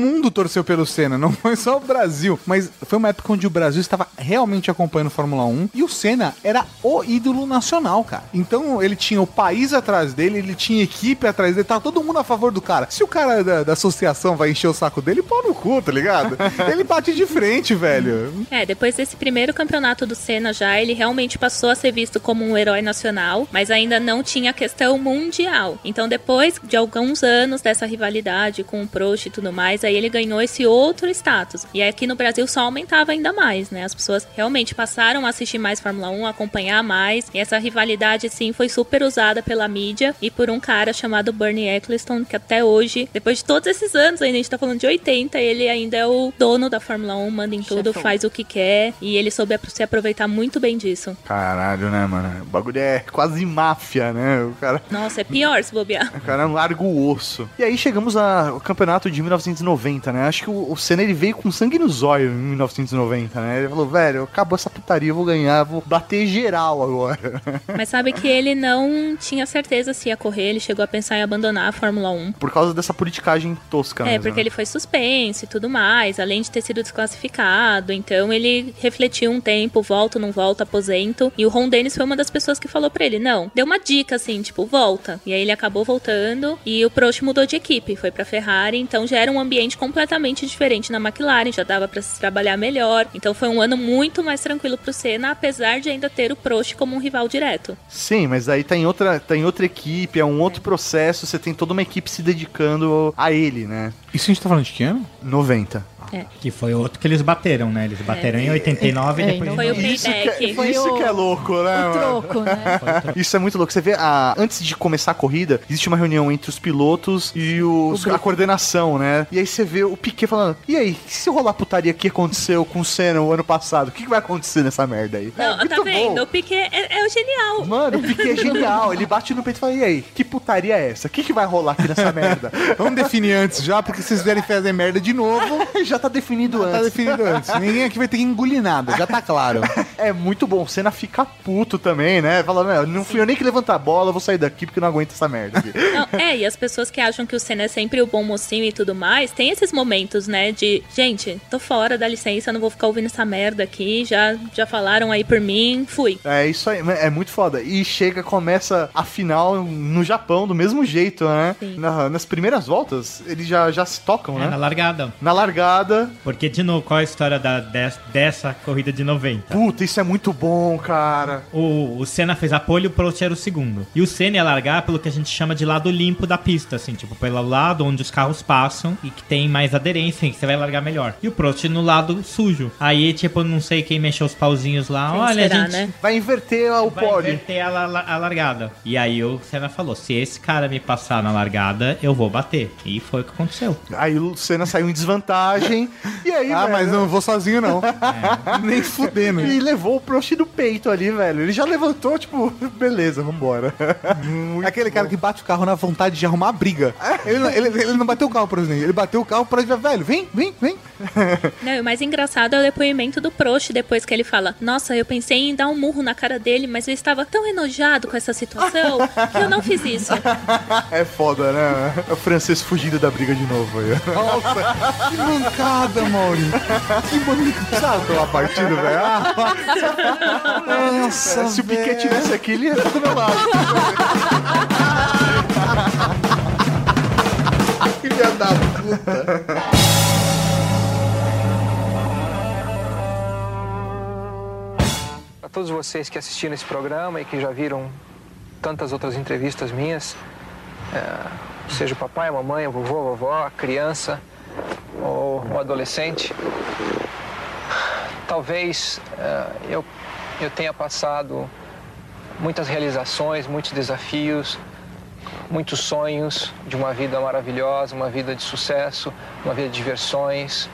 [SPEAKER 1] mundo torceu pelo Senna, não foi só o Brasil. Mas foi uma época onde o Brasil estava realmente acompanhando Fórmula 1 e o Senna era o ídolo nacional, cara. Então ele tinha o país atrás dele, ele tinha equipe atrás dele, tava todo mundo a favor do cara. Se o cara da, da associação vai encher o saco dele, pau no cu, tá ligado? [LAUGHS] ele bate de frente, velho.
[SPEAKER 4] É, depois desse primeiro campeonato do Senna já, ele realmente passou a ser visto como um herói nacional, mas ainda não tinha a questão mundial. Então depois de alguns anos dessa rivalidade com o Prost e tudo mais, aí ele ganhou esse outro status. E aqui no Brasil só aumentava ainda mais, né? As pessoas realmente passaram a assistir mais Fórmula 1, acompanhar mais, e essa rivalidade sim foi super usada pela mídia e por um cara chamado Bernie Eccleston, que até hoje, depois de todos esses anos, ainda a gente tá falando de 80, ele ainda é o dono da Fórmula 1, manda em tudo,
[SPEAKER 2] Chefão.
[SPEAKER 4] faz o que quer, e ele soube se aproveitar muito bem disso.
[SPEAKER 2] Caralho, né, mano? O bagulho é quase máfia, né? O cara.
[SPEAKER 4] Nossa, é pior se bobear. [LAUGHS]
[SPEAKER 2] O cara larga o osso. E aí chegamos ao campeonato de 1990, né? Acho que o, o Senna ele veio com sangue nos olhos em 1990, né? Ele falou, velho, acabou essa putaria, eu vou ganhar, vou bater geral agora. [LAUGHS]
[SPEAKER 4] Mas sabe que ele não tinha certeza se ia correr, ele chegou a pensar em abandonar a Fórmula 1.
[SPEAKER 2] Por causa dessa politicagem tosca,
[SPEAKER 4] É,
[SPEAKER 2] mesmo,
[SPEAKER 4] porque
[SPEAKER 2] né?
[SPEAKER 4] ele foi suspenso e tudo mais, além de ter sido desclassificado. Então ele refletiu um tempo, volto, não volto, aposento. E o Ron Dennis foi uma das pessoas que falou pra ele: não, deu uma dica assim, tipo, volta. E aí ele acabou voltando e o Prost mudou de equipe, foi pra Ferrari. Então já era um ambiente completamente diferente na McLaren, já dava pra se trabalhar melhor. Então foi um ano muito mais tranquilo pro Senna, apesar de ainda ter o Prost como um rival direto.
[SPEAKER 2] Sim, mas aí tá em outra, tá em outra equipe, é um outro processo, você tem toda uma equipe se dedicando a ele, né?
[SPEAKER 1] Isso a gente tá falando de que ano?
[SPEAKER 2] 90.
[SPEAKER 4] É.
[SPEAKER 3] Que foi outro que eles bateram, né? Eles bateram em 89 e
[SPEAKER 5] É,
[SPEAKER 3] depois...
[SPEAKER 5] foi
[SPEAKER 3] em
[SPEAKER 5] o
[SPEAKER 3] 90.
[SPEAKER 2] Isso, que,
[SPEAKER 4] payback.
[SPEAKER 2] é-
[SPEAKER 5] Foi
[SPEAKER 2] isso
[SPEAKER 5] o-
[SPEAKER 2] que é louco, né?
[SPEAKER 5] O troco, né?
[SPEAKER 2] Isso é muito louco. Você vê, a, antes de começar a corrida, existe uma reunião entre os pilotos e os, a coordenação, né? E aí você vê o Piquet falando: e aí, se rolar putaria que aconteceu com o Senna o ano passado, o que, vai acontecer nessa merda aí?
[SPEAKER 4] Não,
[SPEAKER 2] É
[SPEAKER 4] tá vendo?
[SPEAKER 2] bom.
[SPEAKER 4] O Piquet é, é o genial.
[SPEAKER 2] Mano, o Piquet é [LAUGHS] genial. Ele bate no peito e fala: e aí, que putaria é essa? O que, que vai rolar aqui nessa [LAUGHS] merda?
[SPEAKER 1] Vamos definir antes já, porque se vocês vierem fazer merda de novo, [LAUGHS]
[SPEAKER 2] Já tá definido
[SPEAKER 1] tá
[SPEAKER 2] antes.
[SPEAKER 1] definido antes. Ninguém aqui vai ter que engolir nada, já tá claro. [LAUGHS]
[SPEAKER 2] É muito bom. O Senna fica puto também, né? Fala, "Meu, não fui eu nem que levantar a bola, eu vou sair daqui porque não aguento essa merda. [LAUGHS]
[SPEAKER 4] Não, é, e as pessoas que acham que o Senna é sempre o bom mocinho e tudo mais, tem esses momentos, né, de, gente, tô fora, dá licença, não vou ficar ouvindo essa merda aqui, já, já falaram aí por mim, fui.
[SPEAKER 2] É isso aí, é muito foda. E chega, começa a final no Japão do mesmo jeito, né?
[SPEAKER 4] Sim.
[SPEAKER 2] Na- nas primeiras voltas, eles já, já se tocam,
[SPEAKER 3] É,
[SPEAKER 2] né?
[SPEAKER 3] na largada.
[SPEAKER 2] Na largada.
[SPEAKER 3] Porque, de novo, qual é a história da, des- dessa corrida de 90?
[SPEAKER 2] Puta, isso é muito bom, cara.
[SPEAKER 3] O, o Senna fez a pole e o Prost era o segundo. E o Senna ia largar pelo que a gente chama de lado limpo da pista, assim, tipo, pelo lado onde os carros passam e que tem mais aderência e que você vai largar melhor. E o Prost no lado sujo. Aí, tipo, não sei quem mexeu os pauzinhos lá.
[SPEAKER 4] Quem
[SPEAKER 3] Olha,
[SPEAKER 4] será,
[SPEAKER 3] a gente
[SPEAKER 4] né?
[SPEAKER 2] Vai inverter o
[SPEAKER 3] vai
[SPEAKER 2] pole.
[SPEAKER 3] inverter a, la- a largada. E aí o Senna falou, se esse cara me passar na largada, eu vou bater. E foi o que aconteceu.
[SPEAKER 2] Aí o Senna saiu em desvantagem. E aí,
[SPEAKER 1] Ah,
[SPEAKER 2] velho,
[SPEAKER 1] mas não vou sozinho não. [LAUGHS] Nem fudendo.
[SPEAKER 2] E levou o Prost no peito ali, velho. Ele já levantou, tipo, [LAUGHS] beleza, vambora.
[SPEAKER 1] É aquele cara que bate o carro na vontade de arrumar briga. Ele, não- ele, ele não bateu o carro, por exemplo. Ele bateu o carro pra dizer, velho, vem, vem, vem. [LAUGHS]
[SPEAKER 4] Não, e o mais engraçado é o depoimento do Prost depois que ele fala: Nossa, eu pensei em dar um murro na cara dele, mas eu estava tão enojado com essa situação que eu não fiz isso.
[SPEAKER 2] É foda, né? É o francês fugindo da briga de novo aí.
[SPEAKER 1] Nossa, que mancada, Mauri. Que mancada.
[SPEAKER 2] Sabe pela partida, velho? Ah,
[SPEAKER 1] Nossa,
[SPEAKER 2] se o Piquet tivesse aqui, ele ia estar do meu lado. [LAUGHS]
[SPEAKER 1] filha da puta.
[SPEAKER 9] Para todos vocês que assistiram esse programa e que já viram tantas outras entrevistas minhas, é, seja o papai, a mamãe, a vovô, a vovó, a criança ou adolescente, talvez é, eu, eu tenha passado muitas realizações, muitos desafios, muitos sonhos de uma vida maravilhosa, uma vida de sucesso, uma vida de diversões.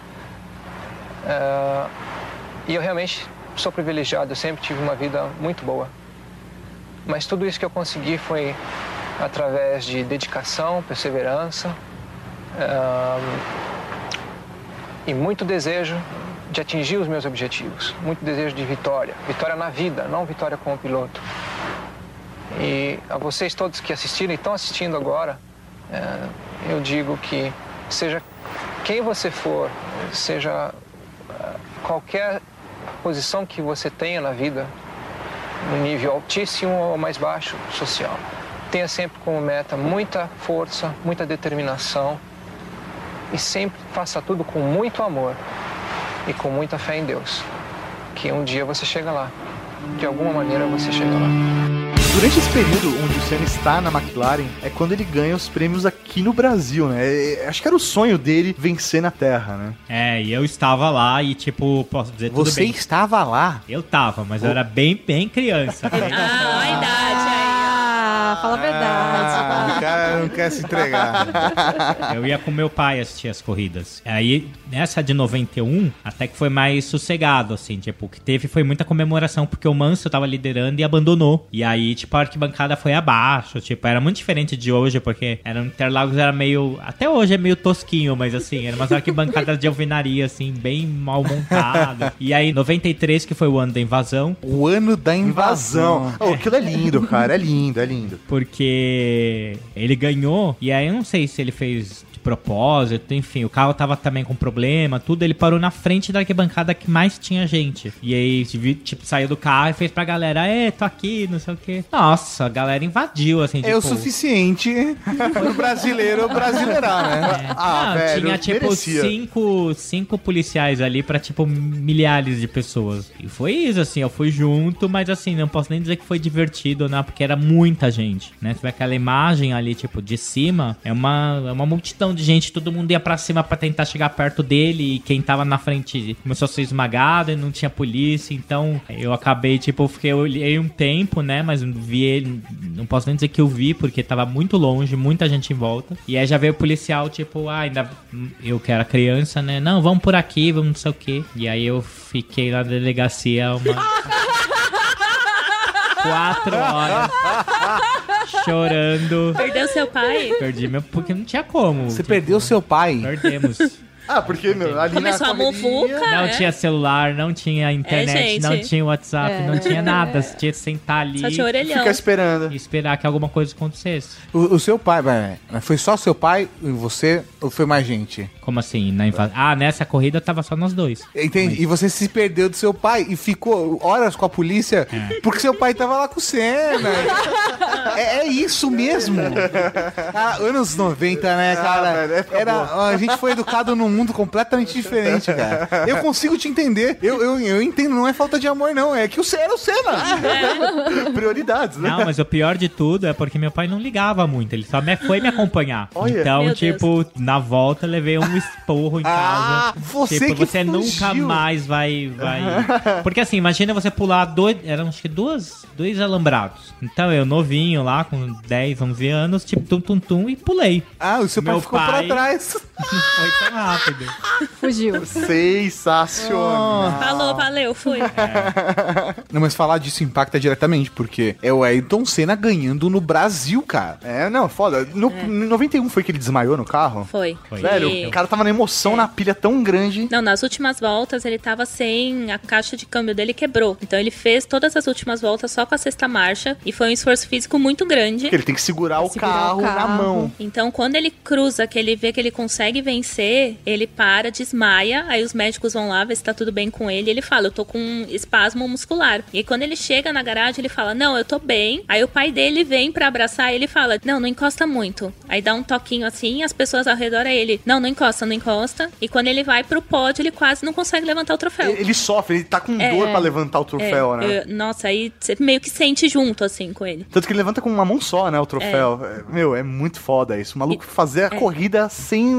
[SPEAKER 9] É, e eu realmente sou privilegiado, eu sempre tive uma vida muito boa. Mas tudo isso que eu consegui foi através de dedicação, perseverança ahn, e muito desejo de atingir os meus objetivos, muito desejo de vitória, vitória na vida, não vitória como piloto. E a vocês todos que assistiram e estão assistindo agora, eh, eu digo que seja quem você for, seja eh, qualquer posição que você tenha na vida, no nível altíssimo ou mais baixo social, tenha sempre como meta muita força, muita determinação e sempre faça tudo com muito amor e com muita fé em Deus, que um dia você chega lá. De alguma maneira você chega lá.
[SPEAKER 2] Durante esse período onde o Senna está na McLaren, é quando ele ganha os prêmios aqui no Brasil, né? É- é- acho que era o sonho dele vencer na Terra, né?
[SPEAKER 3] É, e eu estava lá e, tipo, posso dizer tudo
[SPEAKER 1] Você
[SPEAKER 3] bem.
[SPEAKER 1] estava lá?
[SPEAKER 3] Eu tava, mas eu era bem, bem criança. bem- [LAUGHS]
[SPEAKER 4] Ah, a idade aí.
[SPEAKER 5] Ah, fala a verdade.
[SPEAKER 1] O cara não quer se entregar. [LAUGHS]
[SPEAKER 3] Eu ia com meu pai assistir as corridas. Aí, nessa de 91, até que foi mais sossegado, assim, tipo, o que teve foi muita comemoração, porque o Manso tava liderando e abandonou. E aí, tipo, a arquibancada foi abaixo, tipo, era muito diferente de hoje, porque era um Interlagos era meio, até hoje é meio tosquinho, mas assim, era umas arquibancadas de alvenaria, assim, bem mal montado. E aí, 93, que foi o ano da invasão,
[SPEAKER 1] O ano da invasão.
[SPEAKER 2] Oh, aquilo é lindo, cara. É lindo, é lindo.
[SPEAKER 3] porque ele ganhou, e aí eu não sei se ele fez propósito, enfim, o carro tava também com problema, tudo, ele parou na frente da arquibancada que mais tinha gente. E aí, tipo, saiu do carro e fez pra galera, é, tô aqui, não sei o quê. Nossa, a galera invadiu, assim,
[SPEAKER 1] É o
[SPEAKER 3] tipo,
[SPEAKER 1] suficiente [LAUGHS] pro brasileiro brasileirar, né?
[SPEAKER 2] Ah,
[SPEAKER 3] não,
[SPEAKER 2] velho,
[SPEAKER 3] tinha tipo
[SPEAKER 2] merecia.
[SPEAKER 3] cinco, cinco policiais ali pra tipo milhares de pessoas. E foi isso, assim, eu fui junto, mas assim, não posso nem dizer que foi divertido, né? Porque era muita gente, né? Você vê aquela imagem ali, tipo, de cima, é uma, é uma multidão de gente, todo mundo ia pra cima pra tentar chegar perto dele e quem tava na frente começou a ser esmagado e não tinha polícia, então eu acabei, tipo, fiquei, eu olhei um tempo, né? Mas vi ele, não posso nem dizer que eu vi, porque tava muito longe, muita gente em volta. E aí já veio o policial, tipo, ah, ainda eu que era criança, né? Não, vamos por aqui, vamos não sei o quê. E aí eu fiquei na delegacia uma. [LAUGHS] Quatro horas chorando.
[SPEAKER 4] Perdeu seu pai?
[SPEAKER 3] Perdi meu. Porque não tinha como.
[SPEAKER 1] Você perdeu seu pai.
[SPEAKER 3] Perdemos.
[SPEAKER 2] Ah, porque, meu, ali
[SPEAKER 4] Começou
[SPEAKER 2] na
[SPEAKER 4] a
[SPEAKER 2] correria-
[SPEAKER 4] muvuca,
[SPEAKER 3] Não
[SPEAKER 4] né?
[SPEAKER 3] tinha celular, não tinha internet,
[SPEAKER 4] É, gente.
[SPEAKER 3] não tinha WhatsApp,
[SPEAKER 5] É.
[SPEAKER 3] não tinha nada. Você tinha que sentar ali
[SPEAKER 4] Só tinha orelhão.
[SPEAKER 2] Fica esperando.
[SPEAKER 3] e esperar que alguma coisa acontecesse.
[SPEAKER 1] O, o seu pai, vai, foi só seu pai e você ou foi mais gente?
[SPEAKER 3] Como assim? Na invasão? Ah, nessa corrida tava só nós dois.
[SPEAKER 1] Entende? E você se perdeu do seu pai e ficou horas com a polícia
[SPEAKER 3] É.
[SPEAKER 1] porque seu pai tava lá com o Senna. é, é isso mesmo. [LAUGHS] Cara, anos 90, né, cara?
[SPEAKER 2] Ah, velho, época
[SPEAKER 1] Era, a gente foi educado num mundo completamente diferente, cara. Eu consigo te entender. Eu, eu, eu entendo, não é falta de amor, não. É que o Senna era o Senna.
[SPEAKER 2] Prioridades, né?
[SPEAKER 3] Não, mas o pior de tudo é porque meu pai não ligava muito, ele só me, foi me acompanhar.
[SPEAKER 2] Olha.
[SPEAKER 3] Então,
[SPEAKER 4] Meu
[SPEAKER 3] tipo, na volta levei um esporro em
[SPEAKER 1] Ah,
[SPEAKER 3] casa.
[SPEAKER 1] você
[SPEAKER 3] tipo,
[SPEAKER 1] que
[SPEAKER 3] você nunca
[SPEAKER 1] fugiu.
[SPEAKER 3] mais vai, vai. [LAUGHS] Porque assim, imagina você pular dois. Eram acho que duas, dois alambrados. Então eu, novinho lá, com 10, 11 anos, tipo, tum, tum, tum, e pulei.
[SPEAKER 1] Ah, o seu pai
[SPEAKER 3] Meu
[SPEAKER 1] ficou
[SPEAKER 3] pai-
[SPEAKER 1] pra trás. [LAUGHS]
[SPEAKER 3] Foi tão rápido.
[SPEAKER 5] Fugiu.
[SPEAKER 2] Sensacional.
[SPEAKER 4] Falou, valeu, fui.
[SPEAKER 1] Não, mas falar disso impacta diretamente, porque é o Ayrton Senna ganhando no Brasil, cara.
[SPEAKER 2] É, não, foda. No, Em 91 foi que ele desmaiou no carro?
[SPEAKER 4] Foi.
[SPEAKER 3] Foi.
[SPEAKER 2] Velho,
[SPEAKER 4] E-
[SPEAKER 2] o cara tava na emoção, na pilha tão grande.
[SPEAKER 4] Não, nas últimas voltas ele tava sem. A caixa de câmbio dele quebrou. Então ele fez todas as últimas voltas só com a sexta marcha. E foi um esforço físico muito grande.
[SPEAKER 2] Ele tem que segurar, o,
[SPEAKER 5] Segurar
[SPEAKER 2] carro
[SPEAKER 5] o
[SPEAKER 2] na
[SPEAKER 5] carro.
[SPEAKER 2] mão.
[SPEAKER 4] Então, quando ele cruza, que ele vê que ele consegue vencer, ele para, desmaia. Aí os médicos vão lá ver se tá tudo bem com ele. E ele fala: Eu tô com um espasmo muscular. E quando ele chega na garagem, ele fala: Não, eu tô bem. Aí o pai dele vem pra abraçar ele e fala: Não, não encosta muito. Aí dá um toquinho assim, as pessoas ao redor a ele: Não, não encosta, não encosta. E quando ele vai pro pódio, ele quase não consegue levantar o troféu.
[SPEAKER 2] Ele, ele sofre, ele tá com
[SPEAKER 4] É.
[SPEAKER 2] dor pra levantar o troféu,
[SPEAKER 4] É,
[SPEAKER 2] né?
[SPEAKER 4] eu- nossa, aí você meio que sente junto, assim, com ele.
[SPEAKER 2] Tanto que ele levanta com uma mão só, né, o troféu. É, Meu, é muito foda isso. O maluco fazer a corrida sem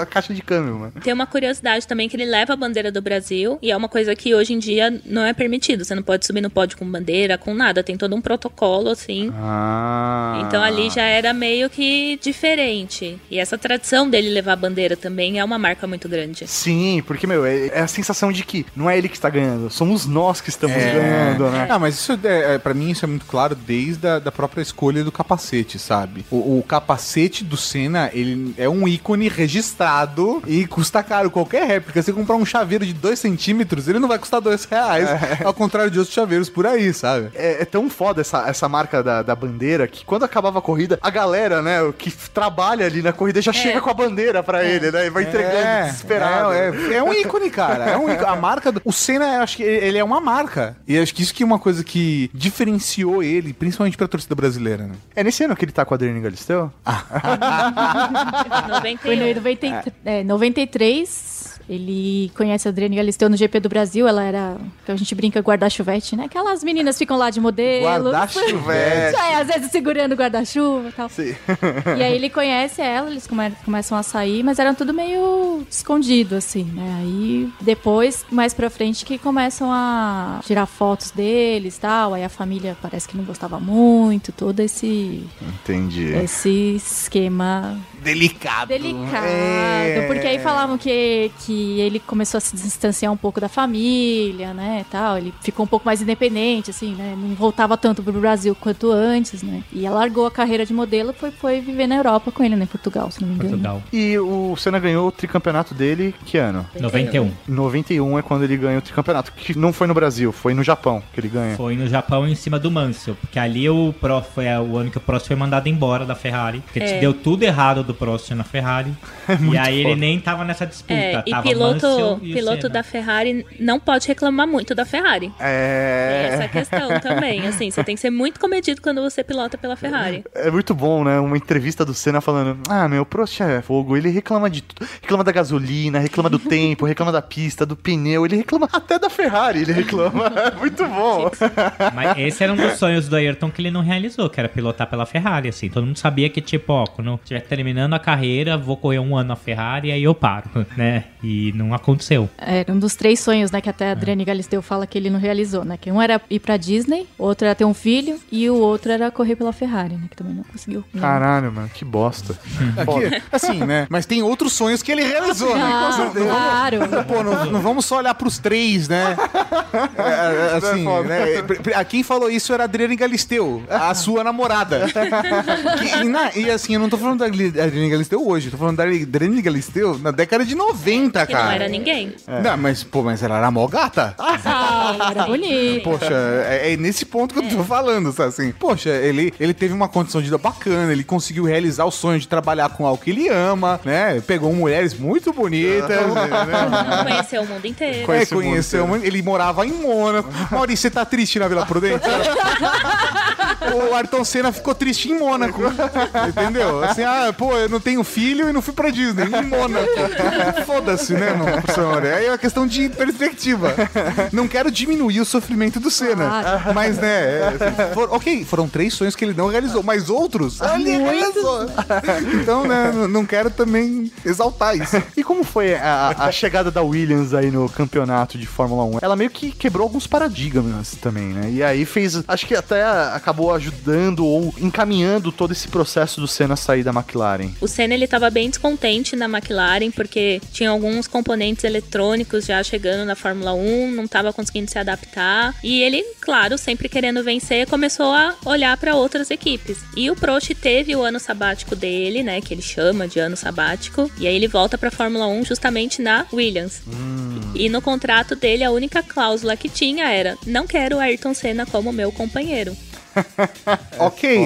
[SPEAKER 2] a caixa de câmbio, mano.
[SPEAKER 4] Tem uma curiosidade também que ele leva a bandeira do Brasil e é uma coisa que hoje em dia não é permitido. Você não pode subir no pódio com bandeira, com nada. Tem todo um protocolo assim.
[SPEAKER 2] Ah.
[SPEAKER 4] Então ali já era meio que diferente. E essa tradição dele levar a bandeira também é uma marca muito grande.
[SPEAKER 2] Sim, porque, meu, é, é a sensação de que não é ele que está ganhando, somos nós que estamos ganhando, né?
[SPEAKER 1] Ah, mas isso, é, é, pra mim, isso é muito claro desde a da própria escolha do capacete, sabe? O, o capacete do Senna, ele é um ícone registrado e custa caro. Qualquer réplica, você comprar um chaveiro de 2 centímetros, ele não vai custar 2 reais. Ao contrário de outros chaveiros por aí, sabe?
[SPEAKER 2] É, é tão foda essa, essa marca da, da bandeira que quando acabava a corrida, a galera, né, que trabalha ali na corrida já chega com a bandeira pra ele, né? E vai entregando
[SPEAKER 1] É,
[SPEAKER 2] desesperado.
[SPEAKER 1] É, é, é um ícone, cara. É um ícone. A marca do... O Senna, eu acho que ele é uma marca. E acho que isso que é uma coisa que diferenciou ele, principalmente pra torcida brasileira, né?
[SPEAKER 2] É nesse ano que ele tá com a Adriane Galisteu? [LAUGHS]
[SPEAKER 5] Foi no 90, é, 93. Ele conhece a Adriane Galisteu no GP do Brasil. Ela era, que a gente brinca, guarda-chuvete, né? Aquelas meninas ficam lá de modelo.
[SPEAKER 2] Guarda-chuvete.
[SPEAKER 5] É, às vezes segurando o guarda-chuva e tal.
[SPEAKER 2] Sim.
[SPEAKER 5] E aí ele conhece ela, eles come- começam a sair, mas eram tudo meio escondido, assim, né? Aí depois, mais pra frente, que começam a tirar fotos deles e tal. Aí a família parece que não gostava muito, todo esse,
[SPEAKER 2] Entendi.
[SPEAKER 5] esse esquema
[SPEAKER 1] Delicado.
[SPEAKER 5] delicado.
[SPEAKER 1] É.
[SPEAKER 5] Porque aí falavam que, que ele começou a se distanciar um pouco da família, né, tal. Ele ficou um pouco mais independente, assim, né? Não voltava tanto pro Brasil quanto antes, né? E ela largou a carreira de modelo e foi, foi viver na Europa com ele, né? Em Portugal, se não me engano.
[SPEAKER 3] Portugal.
[SPEAKER 2] E o Senna ganhou o tricampeonato dele que ano?
[SPEAKER 3] 91.
[SPEAKER 2] 91 é quando ele ganha o tricampeonato, que não foi no Brasil, foi no Japão que ele ganha.
[SPEAKER 3] Foi no Japão em cima do Mansell, porque ali o Prost foi o ano que o Prost foi mandado embora da Ferrari, porque
[SPEAKER 4] É.
[SPEAKER 3] deu tudo errado do Prost na Ferrari. [LAUGHS] e aí ele nem tava nessa disputa,
[SPEAKER 4] É, e
[SPEAKER 3] tava
[SPEAKER 4] piloto,
[SPEAKER 3] Mansell e
[SPEAKER 4] piloto da Ferrari não pode reclamar muito da Ferrari.
[SPEAKER 2] É.
[SPEAKER 4] Tem essa questão também, assim, você tem que ser muito comedido quando você pilota pela Ferrari.
[SPEAKER 2] É muito bom, né? Uma entrevista do Senna falando: Ah, meu, Prost é fogo. Ele reclama de tudo. Reclama da gasolina, reclama do [LAUGHS] tempo, reclama da pista, do pneu. Ele reclama até da Ferrari. Ele reclama. [LAUGHS] É muito bom.
[SPEAKER 3] Mas esse era um dos sonhos do Ayrton que ele não realizou, que era pilotar pela Ferrari, assim. Todo mundo sabia que, tipo, ó, quando eu estiver terminando a carreira, vou correr um ano na Ferrari e aí eu paro, [LAUGHS] né? E não aconteceu.
[SPEAKER 5] Era um dos três sonhos, né? Que até a Adriane Galisteu fala que ele não realizou, né? Que um era ir pra Disney, outro era ter um filho e o outro era correr pela Ferrari, né? Que também não conseguiu.
[SPEAKER 2] Caralho, mano, que bosta. [LAUGHS]
[SPEAKER 1] Aqui, assim, né? Mas tem outros sonhos que ele realizou, né?
[SPEAKER 5] Ah,
[SPEAKER 1] Com certeza.
[SPEAKER 5] claro.
[SPEAKER 1] Pô, não, não vamos só olhar pros três, né? [LAUGHS] É, é, assim, né? A Quem falou isso era a Adriane Galisteu, a sua namorada. Que- e, na- e assim, eu não tô falando da Adriane Galisteu hoje, eu tô falando da Adriane Galisteu na década de 90,
[SPEAKER 4] Que
[SPEAKER 1] cara.
[SPEAKER 4] não era ninguém.
[SPEAKER 1] Não, mas, pô, mas ela era mó gata.
[SPEAKER 5] Ah, era bonito.
[SPEAKER 1] Poxa, é, é nesse ponto que eu tô falando, sabe assim? Poxa, ele, ele teve uma condição de vida bacana, ele conseguiu realizar o sonho de trabalhar com algo que ele ama, né? Pegou mulheres muito bonitas, né?
[SPEAKER 4] Conheceu o mundo inteiro.
[SPEAKER 1] É, conheceu, muito- ele morava em Mônaco. [LAUGHS] Maurício, você tá triste na Vila Prudente? [LAUGHS] o Ayrton Senna ficou triste em Mônaco. [LAUGHS] Entendeu? Assim, ah, pô, eu não tenho filho e não fui pra Disney, em Mônaco. [LAUGHS] Foda-se, né, professor? Aí é uma questão de perspectiva. Não quero diminuir o sofrimento do Senna. Mas, né, é, assim, for- ok, foram três sonhos que ele não realizou, mas outros ele realizou. Então, né, não- não quero também exaltar isso.
[SPEAKER 2] E como foi a, a chegada da Williams aí no campeonato de Fórmula 1? Ela meio que quebrou alguns paradigmas também, né? E aí fez. Acho que até acabou ajudando ou encaminhando todo esse processo do Senna sair da McLaren.
[SPEAKER 4] O Senna ele estava bem descontente na McLaren porque tinha alguns componentes eletrônicos já chegando na Fórmula 1, não estava conseguindo se adaptar e ele, claro, sempre querendo vencer, começou a olhar para outras equipes. E o Prost teve o ano sabático dele, né, que ele chama de ano sabático, e aí ele volta para Fórmula 1 justamente na Williams. E no contrato dele a única cláusula que tinha era: não quero Ayrton Senna como meu companheiro. [LAUGHS]
[SPEAKER 1] ok,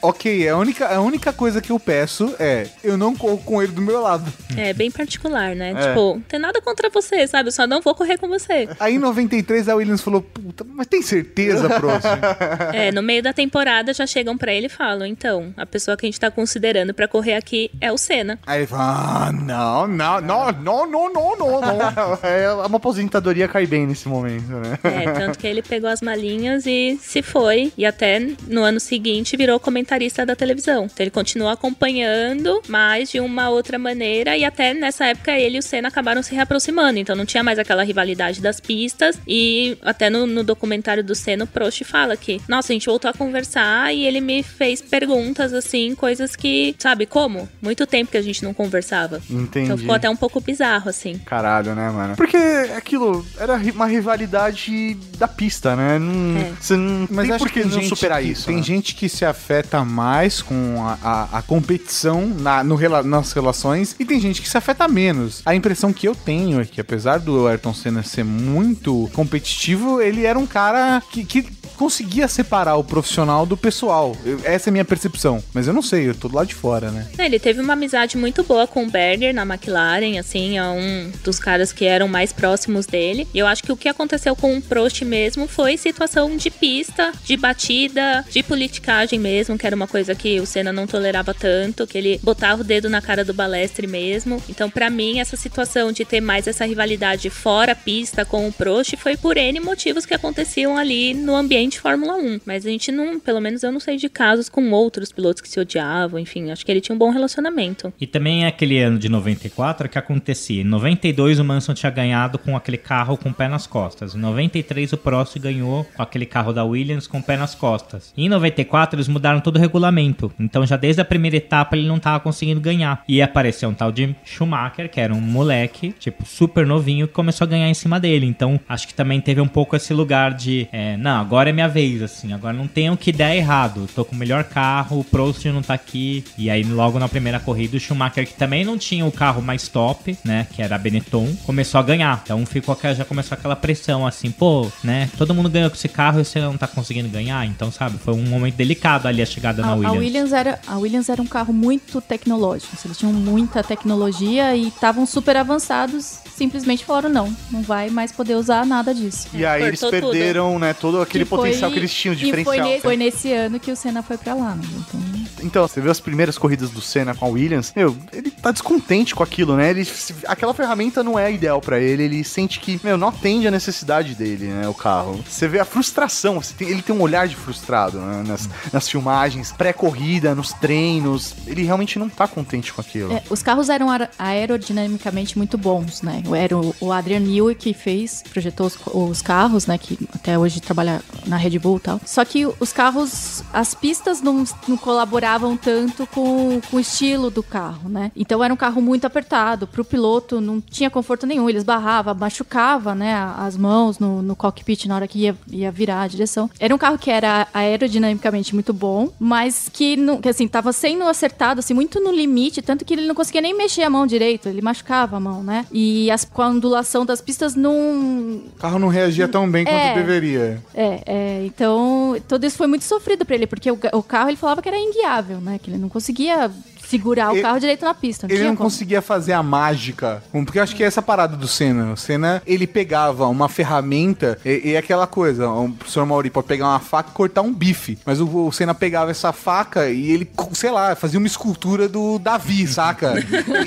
[SPEAKER 1] ok. É a única, a única coisa que eu peço é eu não corro com ele do meu lado.
[SPEAKER 4] É bem particular, né?
[SPEAKER 1] É.
[SPEAKER 4] Tipo, não tem nada contra você, sabe? Eu só não vou correr com você.
[SPEAKER 1] Aí em 93 a Williams falou: Puta, mas tem certeza, próximo? [LAUGHS]
[SPEAKER 4] É, no meio da temporada já chegam para ele e falam: Então, a pessoa que a gente tá considerando para correr aqui é o Senna.
[SPEAKER 1] Aí ele fala: Ah, não, não, não, não, não, não, não. não. [LAUGHS]
[SPEAKER 2] é uma aposentadoria cai bem nesse momento, né?
[SPEAKER 4] É, tanto que ele pegou as malinhas e se foi e até no ano seguinte virou comentarista da televisão. Então ele continuou acompanhando, mas de uma outra maneira. E até nessa época ele e o Senna acabaram se reaproximando. Então não tinha mais aquela rivalidade das pistas. E até no, no documentário do Senna, o Prost fala que, nossa, a gente voltou a conversar e ele me fez perguntas assim, coisas que, sabe, como? Muito tempo que a gente não conversava.
[SPEAKER 2] Entendi.
[SPEAKER 4] Então ficou até um pouco bizarro, assim.
[SPEAKER 2] Caralho, né, mano? Porque aquilo era uma rivalidade da pista, né? Não,
[SPEAKER 4] É.
[SPEAKER 2] Você não
[SPEAKER 1] Mas
[SPEAKER 2] tem
[SPEAKER 1] acho
[SPEAKER 2] por que eles iam superar
[SPEAKER 1] que,
[SPEAKER 2] isso,
[SPEAKER 1] Tem
[SPEAKER 2] né?
[SPEAKER 1] gente que se afeta mais com a, a- a competição na, no nas relações e tem gente que se afeta menos. A impressão que eu tenho é que, apesar do Ayrton Senna ser muito competitivo, ele era um cara que, que conseguia separar o profissional do pessoal. Eu- essa é a minha percepção. Mas eu não sei, eu tô do lado de fora, né?
[SPEAKER 4] É, Ele teve uma amizade muito boa com o Berger na McLaren, assim, é um dos caras que eram mais próximos dele. E eu acho que o que aconteceu com o Prost mesmo foi situação de pista, de batida, de politicagem mesmo, que era uma coisa que o Senna não tolerava tanto, que ele botava o dedo na cara do Balestre mesmo. Então, pra mim, essa situação de ter mais essa rivalidade fora pista com o Prost foi por N motivos que aconteciam ali no ambiente Fórmula 1. Mas a gente não, pelo menos eu não sei de casos com outros pilotos que se odiavam, enfim, acho que ele tinha um bom relacionamento.
[SPEAKER 3] E também é aquele ano de 94 que acontecia. Em 92 o Manson tinha ganhado com aquele carro com o pé nas costas. Em 93 o Prost ganhou com aquele carro da Williams com o pé nas costas. Em 94 eles mudaram todo o regulamento. Então já desde a primeira etapa ele não tava conseguindo ganhar. E apareceu um tal de Schumacher, que era um moleque, tipo, super novinho, que começou a ganhar em cima dele. Então acho que também teve um pouco esse lugar de, é, não, agora é minha vez, assim, agora não tenho que dar errado. Tô com o melhor carro, o Prost não tá aqui. E aí logo na primeira corrida o Schumacher, que também não tinha o carro mais top, né, que era a Benetton, começou a ganhar. Então ficou já começou aquela pressão assim, pô, né, todo mundo ganhou com esse carro e você não tá conseguindo ganhar. Então, sabe, foi um momento delicado ali a chegada
[SPEAKER 5] A,
[SPEAKER 3] na
[SPEAKER 5] a
[SPEAKER 3] Williams.
[SPEAKER 5] Williams era, a Williams era um carro muito tecnológico. Eles tinham muita tecnologia e estavam super avançados. Simplesmente falaram: não, não vai mais poder usar nada disso.
[SPEAKER 2] E aí eles
[SPEAKER 5] Cortou tudo.
[SPEAKER 2] perderam, né, todo aquele
[SPEAKER 5] Que foi-
[SPEAKER 2] potencial que eles tinham, o
[SPEAKER 5] E foi,
[SPEAKER 2] diferencial.
[SPEAKER 5] ne- foi nesse ano que o Senna foi pra lá. né? Então,
[SPEAKER 2] Então, você viu as primeiras corridas do Senna com a Williams? Meu, ele tá descontente com aquilo, né? Ele, aquela ferramenta não é ideal pra ele. Ele sente que, meu, não atende a necessidade dele, né? O carro. Você vê a frustração. Tem- ele tem um olhar de frustrado, né? Nas, nas filmagens, pré-corrida, nos treinos. Ele realmente não tá contente com aquilo.
[SPEAKER 5] É, os carros eram aer- aerodinamicamente muito bons, né? Era o, o Adrian Newey que fez, projetou os, os carros, né? Que até hoje trabalha na Red Bull e tal. Só que os carros, as pistas não, não colaboravam tanto com, com o estilo do carro, né? Então era um carro muito apertado. Pro piloto não tinha conforto nenhum. Ele esbarrava, machucava, né? As mãos no, no cockpit na hora que ia, ia virar a direção. Era um carro que era aerodinamicamente muito bom, mas que, não, que assim, tava sendo acertado, assim, muito no limite, tanto que ele não conseguia nem mexer a mão direito, ele machucava a mão, né? E as, com a ondulação das pistas não.
[SPEAKER 1] O carro não reagia tão bem quanto
[SPEAKER 5] É.
[SPEAKER 1] deveria.
[SPEAKER 5] É, é, então tudo isso foi muito sofrido pra ele, porque o, o carro ele falava que era inguiável, né? Que ele não conseguia segurar o
[SPEAKER 1] Ele-
[SPEAKER 5] carro direito na pista. Não
[SPEAKER 1] Ele não
[SPEAKER 5] como.
[SPEAKER 1] conseguia fazer a mágica. Um, Porque eu acho que é essa parada do Senna. O Senna, ele pegava uma ferramenta e, e é aquela coisa. O professor Mauri pode pegar uma faca e cortar um bife. Mas o, o Senna pegava essa faca e ele, sei lá, fazia uma escultura do Davi, [LAUGHS] saca?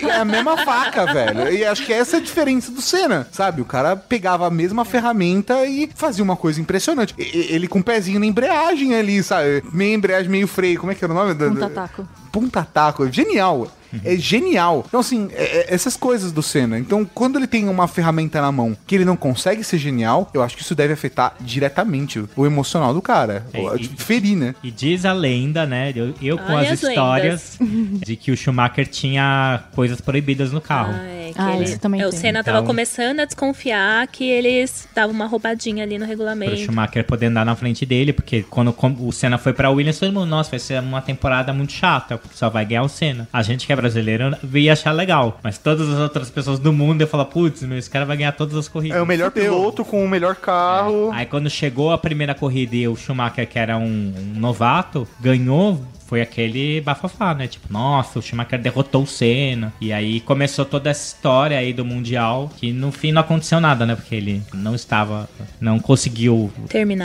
[SPEAKER 1] E é a mesma faca, velho. E acho que essa é a diferença do Senna, sabe? O cara pegava a mesma ferramenta e fazia uma coisa impressionante. E- ele com o pezinho na embreagem ali, sabe? Meio embreagem, meio freio. Como é que era o nome?
[SPEAKER 5] Um tataco.
[SPEAKER 1] Punta taco, genial. É genial. Então, assim, é- é essas coisas do Senna. Então, quando ele tem uma ferramenta na mão que ele não consegue ser genial, eu acho que isso deve afetar diretamente o- o emocional do cara.
[SPEAKER 3] É,
[SPEAKER 1] O-
[SPEAKER 3] e-
[SPEAKER 1] ferir, né?
[SPEAKER 3] E diz a lenda, né? Eu, eu com
[SPEAKER 4] Olha
[SPEAKER 3] as
[SPEAKER 4] as
[SPEAKER 3] histórias [LAUGHS] de que o Schumacher tinha coisas proibidas no carro.
[SPEAKER 4] É, que
[SPEAKER 5] Ah,
[SPEAKER 4] ele-
[SPEAKER 5] isso também
[SPEAKER 4] é, o
[SPEAKER 5] tem.
[SPEAKER 4] Senna tava
[SPEAKER 3] Então-
[SPEAKER 4] começando a desconfiar que eles davam uma roubadinha ali no
[SPEAKER 3] Pro
[SPEAKER 4] regulamento.
[SPEAKER 3] Schumacher poder andar na frente dele, porque quando o Senna foi pra Williams, todo mundo, nossa, vai ser uma temporada muito chata, porque só vai ganhar o Senna. A gente que é brasileiro ia achar legal, mas todas as outras pessoas do mundo iam falar, putz, meu, esse cara vai ganhar todas as corridas.
[SPEAKER 2] É o melhor piloto com o melhor carro.
[SPEAKER 3] Aí quando chegou a primeira corrida e o Schumacher, que era um, um novato, ganhou, foi aquele bafafá, né? Tipo, nossa, o Schumacher derrotou o Senna. E aí começou toda essa história aí do Mundial, que no fim não aconteceu nada, né? Porque ele não estava, não conseguiu...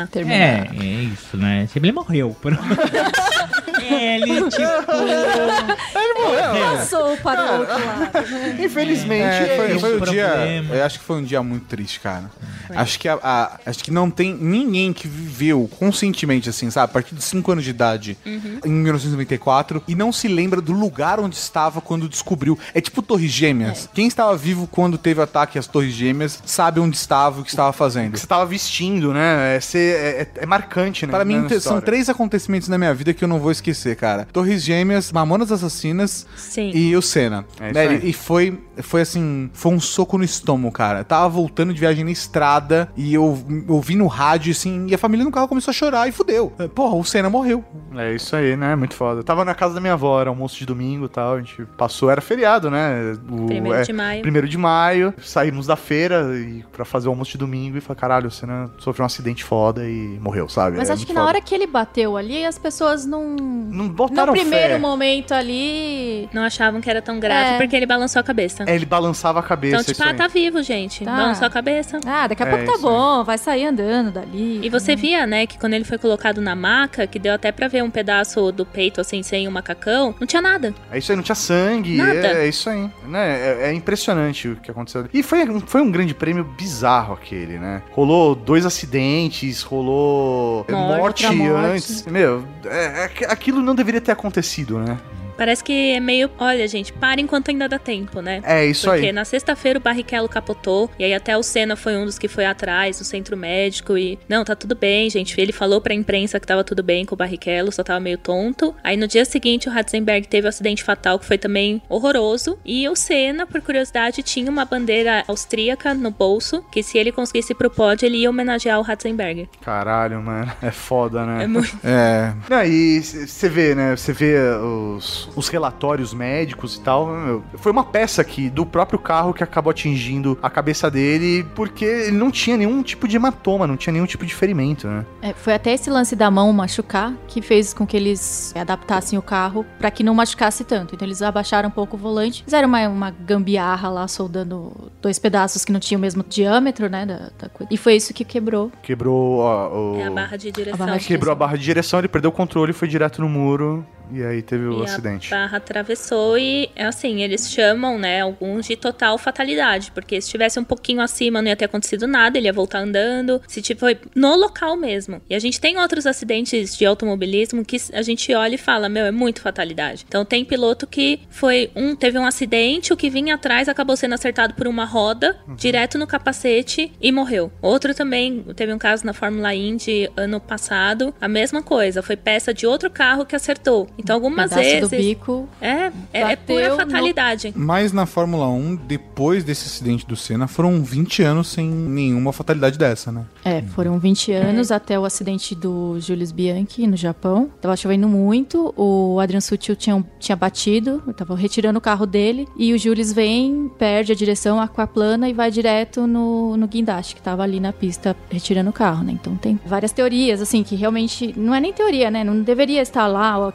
[SPEAKER 4] Terminar.
[SPEAKER 3] É, é isso, né? Ele morreu. Por... [LAUGHS] [LAUGHS] ele, [LAUGHS] tipo...
[SPEAKER 2] Ele morreu.
[SPEAKER 5] Passou para o outro lado. né? [LAUGHS]
[SPEAKER 2] Infelizmente,
[SPEAKER 1] É, foi,
[SPEAKER 2] é
[SPEAKER 1] foi o dia. Eu acho que foi um dia muito triste, cara. Acho que, a, a- acho que não tem ninguém que viveu conscientemente, assim, sabe? A partir de 5 anos de idade, em 1994, e não se lembra do lugar onde estava quando descobriu. É tipo Torres Gêmeas. Quem estava vivo quando teve ataque às Torres Gêmeas sabe onde estava e o que estava fazendo.
[SPEAKER 2] que você tava vestindo, né? É, ser- é- é- é marcante, né?
[SPEAKER 1] Para mim,
[SPEAKER 2] na
[SPEAKER 1] são três acontecimentos na minha vida que eu não vou esquecer acontecer, cara. Torres Gêmeas, Mamonas Assassinas
[SPEAKER 4] Sim.
[SPEAKER 1] e o Senna.
[SPEAKER 2] É
[SPEAKER 1] né?
[SPEAKER 2] isso aí.
[SPEAKER 1] E- E foi, foi assim, foi um soco no estômago, cara. Eu tava voltando de viagem na estrada e eu ouvi no rádio, assim, e a família no carro começou a chorar e fudeu. Porra, o Senna morreu.
[SPEAKER 2] É isso aí, né? Muito foda. Eu tava na casa da minha avó, era almoço de domingo e tal. A gente passou, era feriado, né? O,
[SPEAKER 4] Primeiro de maio.
[SPEAKER 2] Primeiro de maio. Saímos da feira e, pra fazer o almoço de domingo e falei, caralho, o Senna sofreu um acidente foda e morreu, sabe?
[SPEAKER 5] Mas
[SPEAKER 2] É
[SPEAKER 5] acho que na
[SPEAKER 2] foda.
[SPEAKER 5] hora que ele bateu ali, as pessoas não.
[SPEAKER 2] Não
[SPEAKER 5] No
[SPEAKER 2] botaram
[SPEAKER 5] primeiro
[SPEAKER 2] fé.
[SPEAKER 5] momento ali.
[SPEAKER 4] Não achavam que era tão grave
[SPEAKER 5] É.
[SPEAKER 4] porque ele balançou a cabeça.
[SPEAKER 2] É, ele balançava a cabeça.
[SPEAKER 4] Então, tipo,
[SPEAKER 2] isso
[SPEAKER 4] ah,
[SPEAKER 2] aí.
[SPEAKER 4] tá vivo, gente.
[SPEAKER 5] Tá.
[SPEAKER 4] Balançou a cabeça.
[SPEAKER 5] Ah, daqui a
[SPEAKER 2] É,
[SPEAKER 5] pouco tá
[SPEAKER 2] isso aí.
[SPEAKER 5] bom, vai sair andando dali.
[SPEAKER 4] E você via, né, que quando ele foi colocado na maca, que deu até pra ver um pedaço do peito, assim, sem o macacão, não tinha nada.
[SPEAKER 2] É isso aí, não tinha sangue.
[SPEAKER 4] Nada.
[SPEAKER 2] É, é isso aí. Né? É, é impressionante o que aconteceu. E foi, um- foi um grande prêmio bizarro aquele, né? Rolou dois acidentes, rolou
[SPEAKER 4] Morte,
[SPEAKER 2] morte,
[SPEAKER 5] outra morte.
[SPEAKER 2] antes. Meu, é- é- aquilo não deveria ter acontecido, né?
[SPEAKER 4] Parece que é meio. Olha, gente, para enquanto ainda dá tempo, né?
[SPEAKER 2] É isso
[SPEAKER 4] Porque
[SPEAKER 2] aí.
[SPEAKER 4] na sexta-feira o Barrichello capotou, e aí até o Senna foi um dos que foi atrás, no centro médico, e. Não, tá tudo bem, gente. Ele falou pra imprensa que tava tudo bem com o Barrichello, só tava meio tonto. Aí no dia seguinte o Ratzenberg teve um acidente fatal, que foi também horroroso. E o Senna, por curiosidade, tinha uma bandeira austríaca no bolso, que se ele conseguisse ir pro pódio, ele ia homenagear o Ratzenberg.
[SPEAKER 2] Caralho, mano. É foda, né?
[SPEAKER 4] É muito.
[SPEAKER 1] É.
[SPEAKER 2] Não, e você vê, né? Você vê os, os relatórios médicos e tal. meu, foi uma peça aqui do próprio carro que acabou atingindo a cabeça dele, porque ele não tinha nenhum tipo de hematoma, não tinha nenhum tipo de ferimento, né?
[SPEAKER 5] É, foi até esse lance da mão machucar que fez com que eles adaptassem o carro pra que não machucasse tanto. Então eles abaixaram um pouco o volante, fizeram uma, uma gambiarra lá, soldando dois pedaços que não tinham o mesmo diâmetro, né? Da, da coisa. E foi isso que quebrou.
[SPEAKER 2] Quebrou ó, o.
[SPEAKER 4] É a barra de direção.
[SPEAKER 5] barra de
[SPEAKER 2] Quebrou a barra de direção, ele perdeu o controle, foi direto no muro e aí teve o
[SPEAKER 4] E
[SPEAKER 2] acidente.
[SPEAKER 4] a barra atravessou e, é assim, eles chamam, né, alguns de total fatalidade, porque se tivesse um pouquinho acima não ia ter acontecido nada, ele ia voltar andando, se tipo, foi no local mesmo. E a gente tem outros acidentes de automobilismo que a gente olha e fala, meu, é muito fatalidade. Então tem piloto que foi, um teve um acidente, o que vinha atrás acabou sendo acertado por uma roda, direto no capacete e morreu. Outro também, teve um caso na Fórmula Indy ano passado, a mesma coisa, foi peça de outro carro que acertou. Então algumas
[SPEAKER 5] Pedaço
[SPEAKER 4] vezes...
[SPEAKER 5] do bico.
[SPEAKER 4] É, é, é pura
[SPEAKER 5] no-
[SPEAKER 4] fatalidade.
[SPEAKER 1] Mas na Fórmula 1, depois desse acidente do Senna, foram 20 anos sem nenhuma fatalidade dessa, né?
[SPEAKER 5] É, foram 20 anos até o acidente do Julius Bianchi no Japão. Tava chovendo muito, o Adrian Sutil tinha, tinha batido, tava retirando o carro dele, e o Julius vem, perde a direção, aquaplana e vai direto no, no guindaste, que tava ali na pista retirando o carro, né? Então tem várias teorias, assim, que realmente. Não é nem teoria, né? Não deveria estar lá ó,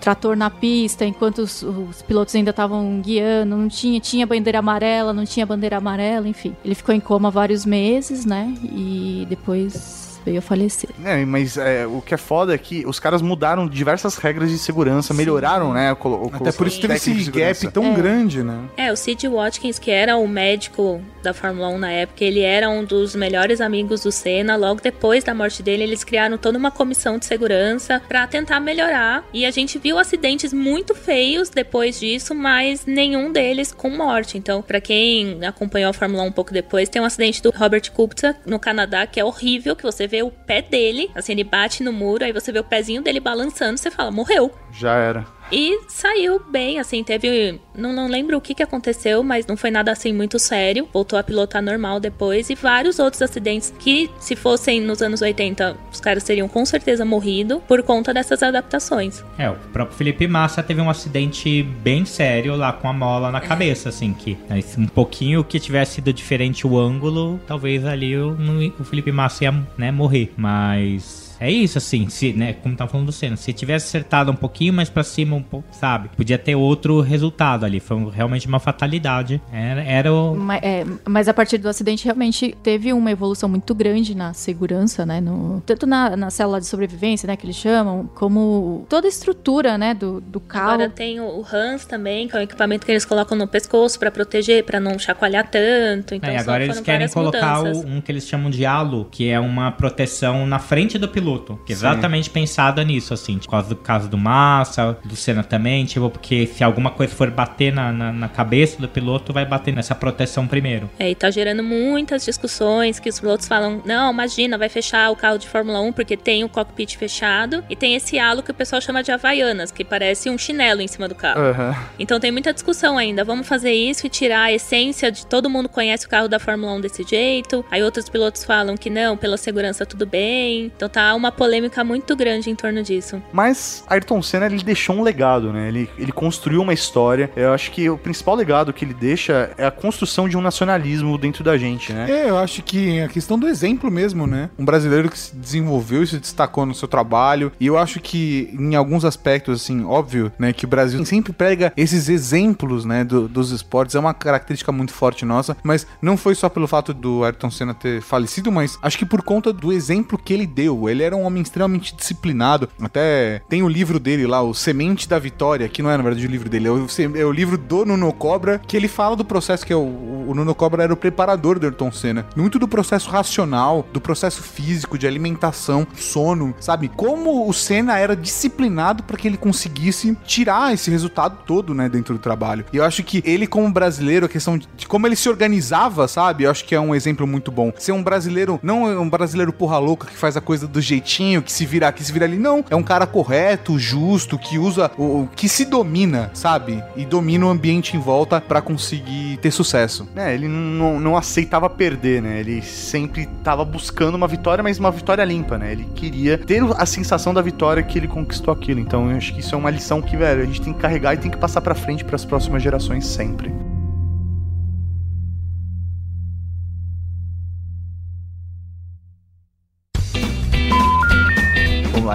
[SPEAKER 5] trator na pista enquanto os, os pilotos ainda estavam guiando, não tinha, tinha bandeira amarela, não tinha bandeira amarela, enfim. Ele ficou em coma vários meses, né? E depois veio a falecer.
[SPEAKER 2] É, mas é, o que é foda é que os caras mudaram diversas regras de segurança, melhoraram, né? colo-
[SPEAKER 1] Até por isso teve esse gap tão
[SPEAKER 5] É.
[SPEAKER 1] grande, né?
[SPEAKER 4] É, o Sid Watkins, que era o médico da Fórmula 1 na época, ele era um dos melhores amigos do Senna. Logo depois da morte dele, eles criaram toda uma comissão de segurança pra tentar melhorar. E a gente viu acidentes muito feios depois disso, mas nenhum deles com morte. Então, pra quem acompanhou a Fórmula 1 um pouco depois, tem um acidente do Robert Kubica no Canadá que é horrível, que você vê o pé dele, assim, ele bate no muro, aí você vê o pezinho dele balançando, você fala, morreu.
[SPEAKER 2] Já era.
[SPEAKER 4] E saiu bem, assim, teve. Não, não lembro o que, que aconteceu, mas não foi nada assim muito sério. Voltou a pilotar normal depois. E vários outros acidentes que, se fossem nos anos 80, os caras teriam com certeza morrido por conta dessas adaptações.
[SPEAKER 3] É, o próprio Felipe Massa teve um acidente bem sério lá com a mola na cabeça, assim, que né, um pouquinho que tivesse sido diferente o ângulo, talvez ali o, o Felipe Massa ia né, morrer. Mas é isso, assim, se, né, como tá falando do Senna, se tivesse acertado um pouquinho mais pra cima, um pouco, sabe, podia ter outro resultado ali. Foi um- realmente uma fatalidade. Era, era o.
[SPEAKER 5] Ma- é, mas a partir do acidente realmente teve uma evolução muito grande na segurança, né? no- tanto na, na célula de sobrevivência, né? Que eles chamam, como toda a estrutura, né? Do, do carro.
[SPEAKER 4] Agora tem o Hans também, que é o equipamento que eles colocam no pescoço pra proteger, pra não chacoalhar tanto. Então
[SPEAKER 3] É, e agora eles querem colocar o- um que eles chamam de halo, que é uma proteção na frente do piloto. Exatamente pensada nisso, assim, por causa do caso do Massa, do Senna também, tipo, porque se alguma coisa for bater na, na, na cabeça do piloto, vai bater nessa proteção primeiro.
[SPEAKER 4] É, e tá gerando muitas discussões que os pilotos falam: não, imagina, vai fechar o carro de Fórmula 1 porque tem o cockpit fechado e tem esse halo que o pessoal chama de Havaianas, que parece um chinelo em cima do carro.
[SPEAKER 2] Aham.
[SPEAKER 4] Então tem muita discussão ainda. Vamos fazer isso e tirar a essência de todo mundo conhece o carro da Fórmula 1 desse jeito. Aí outros pilotos falam que não, pela segurança tudo bem. Então tá uma polêmica muito grande em torno disso.
[SPEAKER 2] Mas Ayrton Senna ele deixou um legado, né? Ele, ele construiu uma história. Eu acho que o principal legado que ele deixa é a construção de um nacionalismo dentro da gente, né?
[SPEAKER 1] É, eu acho que a questão do exemplo mesmo, né? Um brasileiro que se desenvolveu e se destacou no seu trabalho. E eu acho que, em alguns aspectos, assim, óbvio, né? Que o Brasil sempre prega esses exemplos, né? do- dos esportes. É uma característica muito forte nossa. Mas não foi só pelo fato do Ayrton Senna ter falecido, mas acho que por conta do exemplo que ele deu. Ele era um homem extremamente disciplinado. Até tem o livro dele lá, o Semente da Vitória, que não é, na verdade, o livro dele. É o, é o livro do Nuno Cobra, que ele fala do processo que é o, o Nuno Cobra era o preparador do Ayrton Senna. Muito do processo racional, do processo físico, de alimentação, sono, sabe? Como o Senna era disciplinado para que ele conseguisse tirar esse resultado todo, né, dentro do trabalho. E eu acho que ele, como brasileiro, a questão de, de como ele se organizava, sabe? Eu acho que é um exemplo muito bom. Ser um brasileiro, não é um brasileiro porra louca que faz a coisa do jeitinho, que se vira aqui, se vira ali. Não. É um cara correto, justo, que usa o. que se domina, sabe? E domina o ambiente em volta para conseguir ter sucesso.
[SPEAKER 2] É, ele não, não aceitava perder, né? Ele sempre tava buscando uma vitória, mas uma vitória limpa, né? Ele queria ter a sensação da vitória que ele conquistou aquilo. Então eu acho que isso é uma lição que, velho, a gente tem que carregar e tem que passar pra frente pras próximas gerações sempre.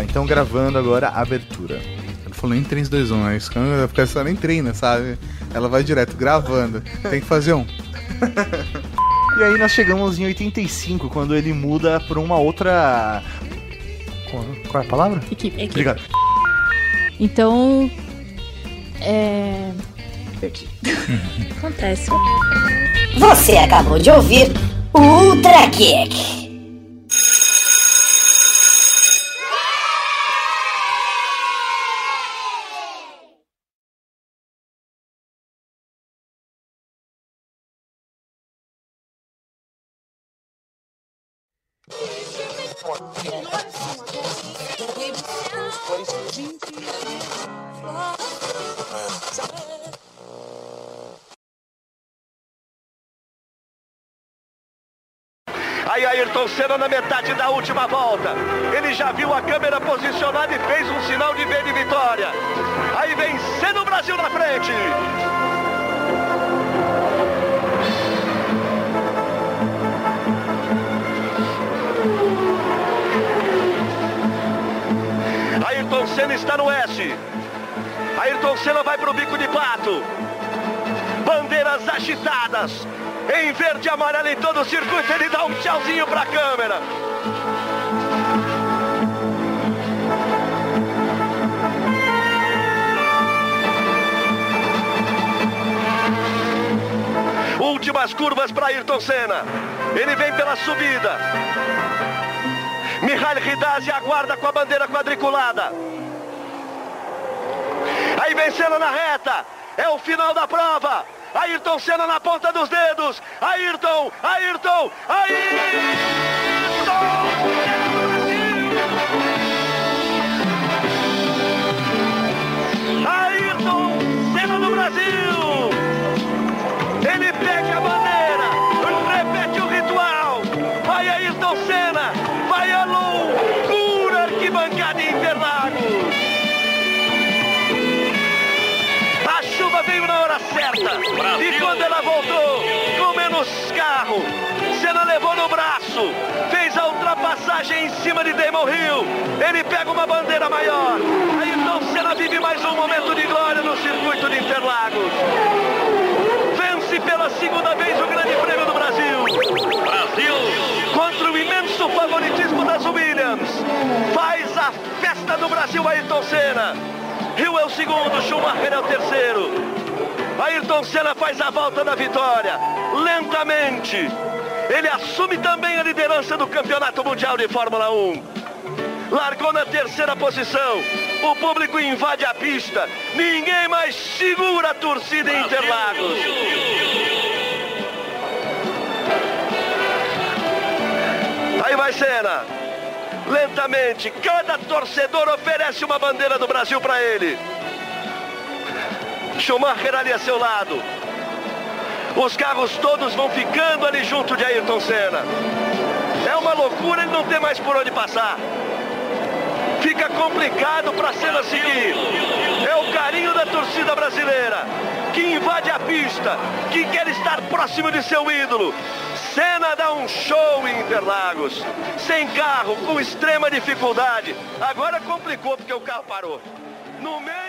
[SPEAKER 2] Então gravando agora a abertura.
[SPEAKER 1] Ele falou em 3, 2, 1. Aí ficar só nem treina, sabe? Ela vai direto gravando. Tem que fazer um. [LAUGHS]
[SPEAKER 2] E aí nós chegamos em 85, quando ele muda pra uma outra. Qual, qual é a palavra?
[SPEAKER 5] Equipe.
[SPEAKER 2] Obrigado.
[SPEAKER 5] Então. É. Perdi.
[SPEAKER 4] Acontece.
[SPEAKER 8] Você acabou de ouvir o Ultra Kick.
[SPEAKER 13] Senna na metade da última volta. Ele já viu a câmera posicionada e fez um sinal de V de vitória. Aí vem Senna o Brasil na frente. Ayrton Senna está no S. Ayrton Senna vai para o bico de pato. Bandeiras agitadas. Em verde e amarelo em todo o circuito, ele dá um tchauzinho para a câmera. Últimas curvas para Ayrton Senna. Ele vem pela subida. Mihail Hidazi aguarda com a bandeira quadriculada. Aí vem Senna na reta. É o final da prova. Ayrton Senna na ponta dos dedos. Ayrton, Ayrton, Ayrton! Fez a ultrapassagem em cima de Damon Hill. Ele pega uma bandeira maior. Ayrton Senna vive mais um momento de glória no circuito de Interlagos. Vence pela segunda vez o Grande Prêmio do Brasil. Brasil! Contra o imenso favoritismo das Williams. Faz a festa do Brasil Ayrton Senna. Rio é o segundo, Schumacher é o terceiro. Ayrton Senna faz a volta da vitória. Lentamente. Ele assume também a liderança do Campeonato Mundial de Fórmula 1. largou na terceira posição. O público invade a pista. Ninguém mais segura a torcida em Interlagos. Aí vai Senna. Lentamente, cada torcedor oferece uma bandeira do Brasil para ele. Schumacher ali a seu lado. Os carros todos vão ficando ali junto de Ayrton Senna. É uma loucura ele não ter mais por onde passar. Fica complicado para Senna seguir. É o carinho da torcida brasileira que invade a pista, que quer estar próximo de seu ídolo. Senna dá um show em Interlagos. Sem carro, com extrema dificuldade. Agora complicou porque o carro parou. No meio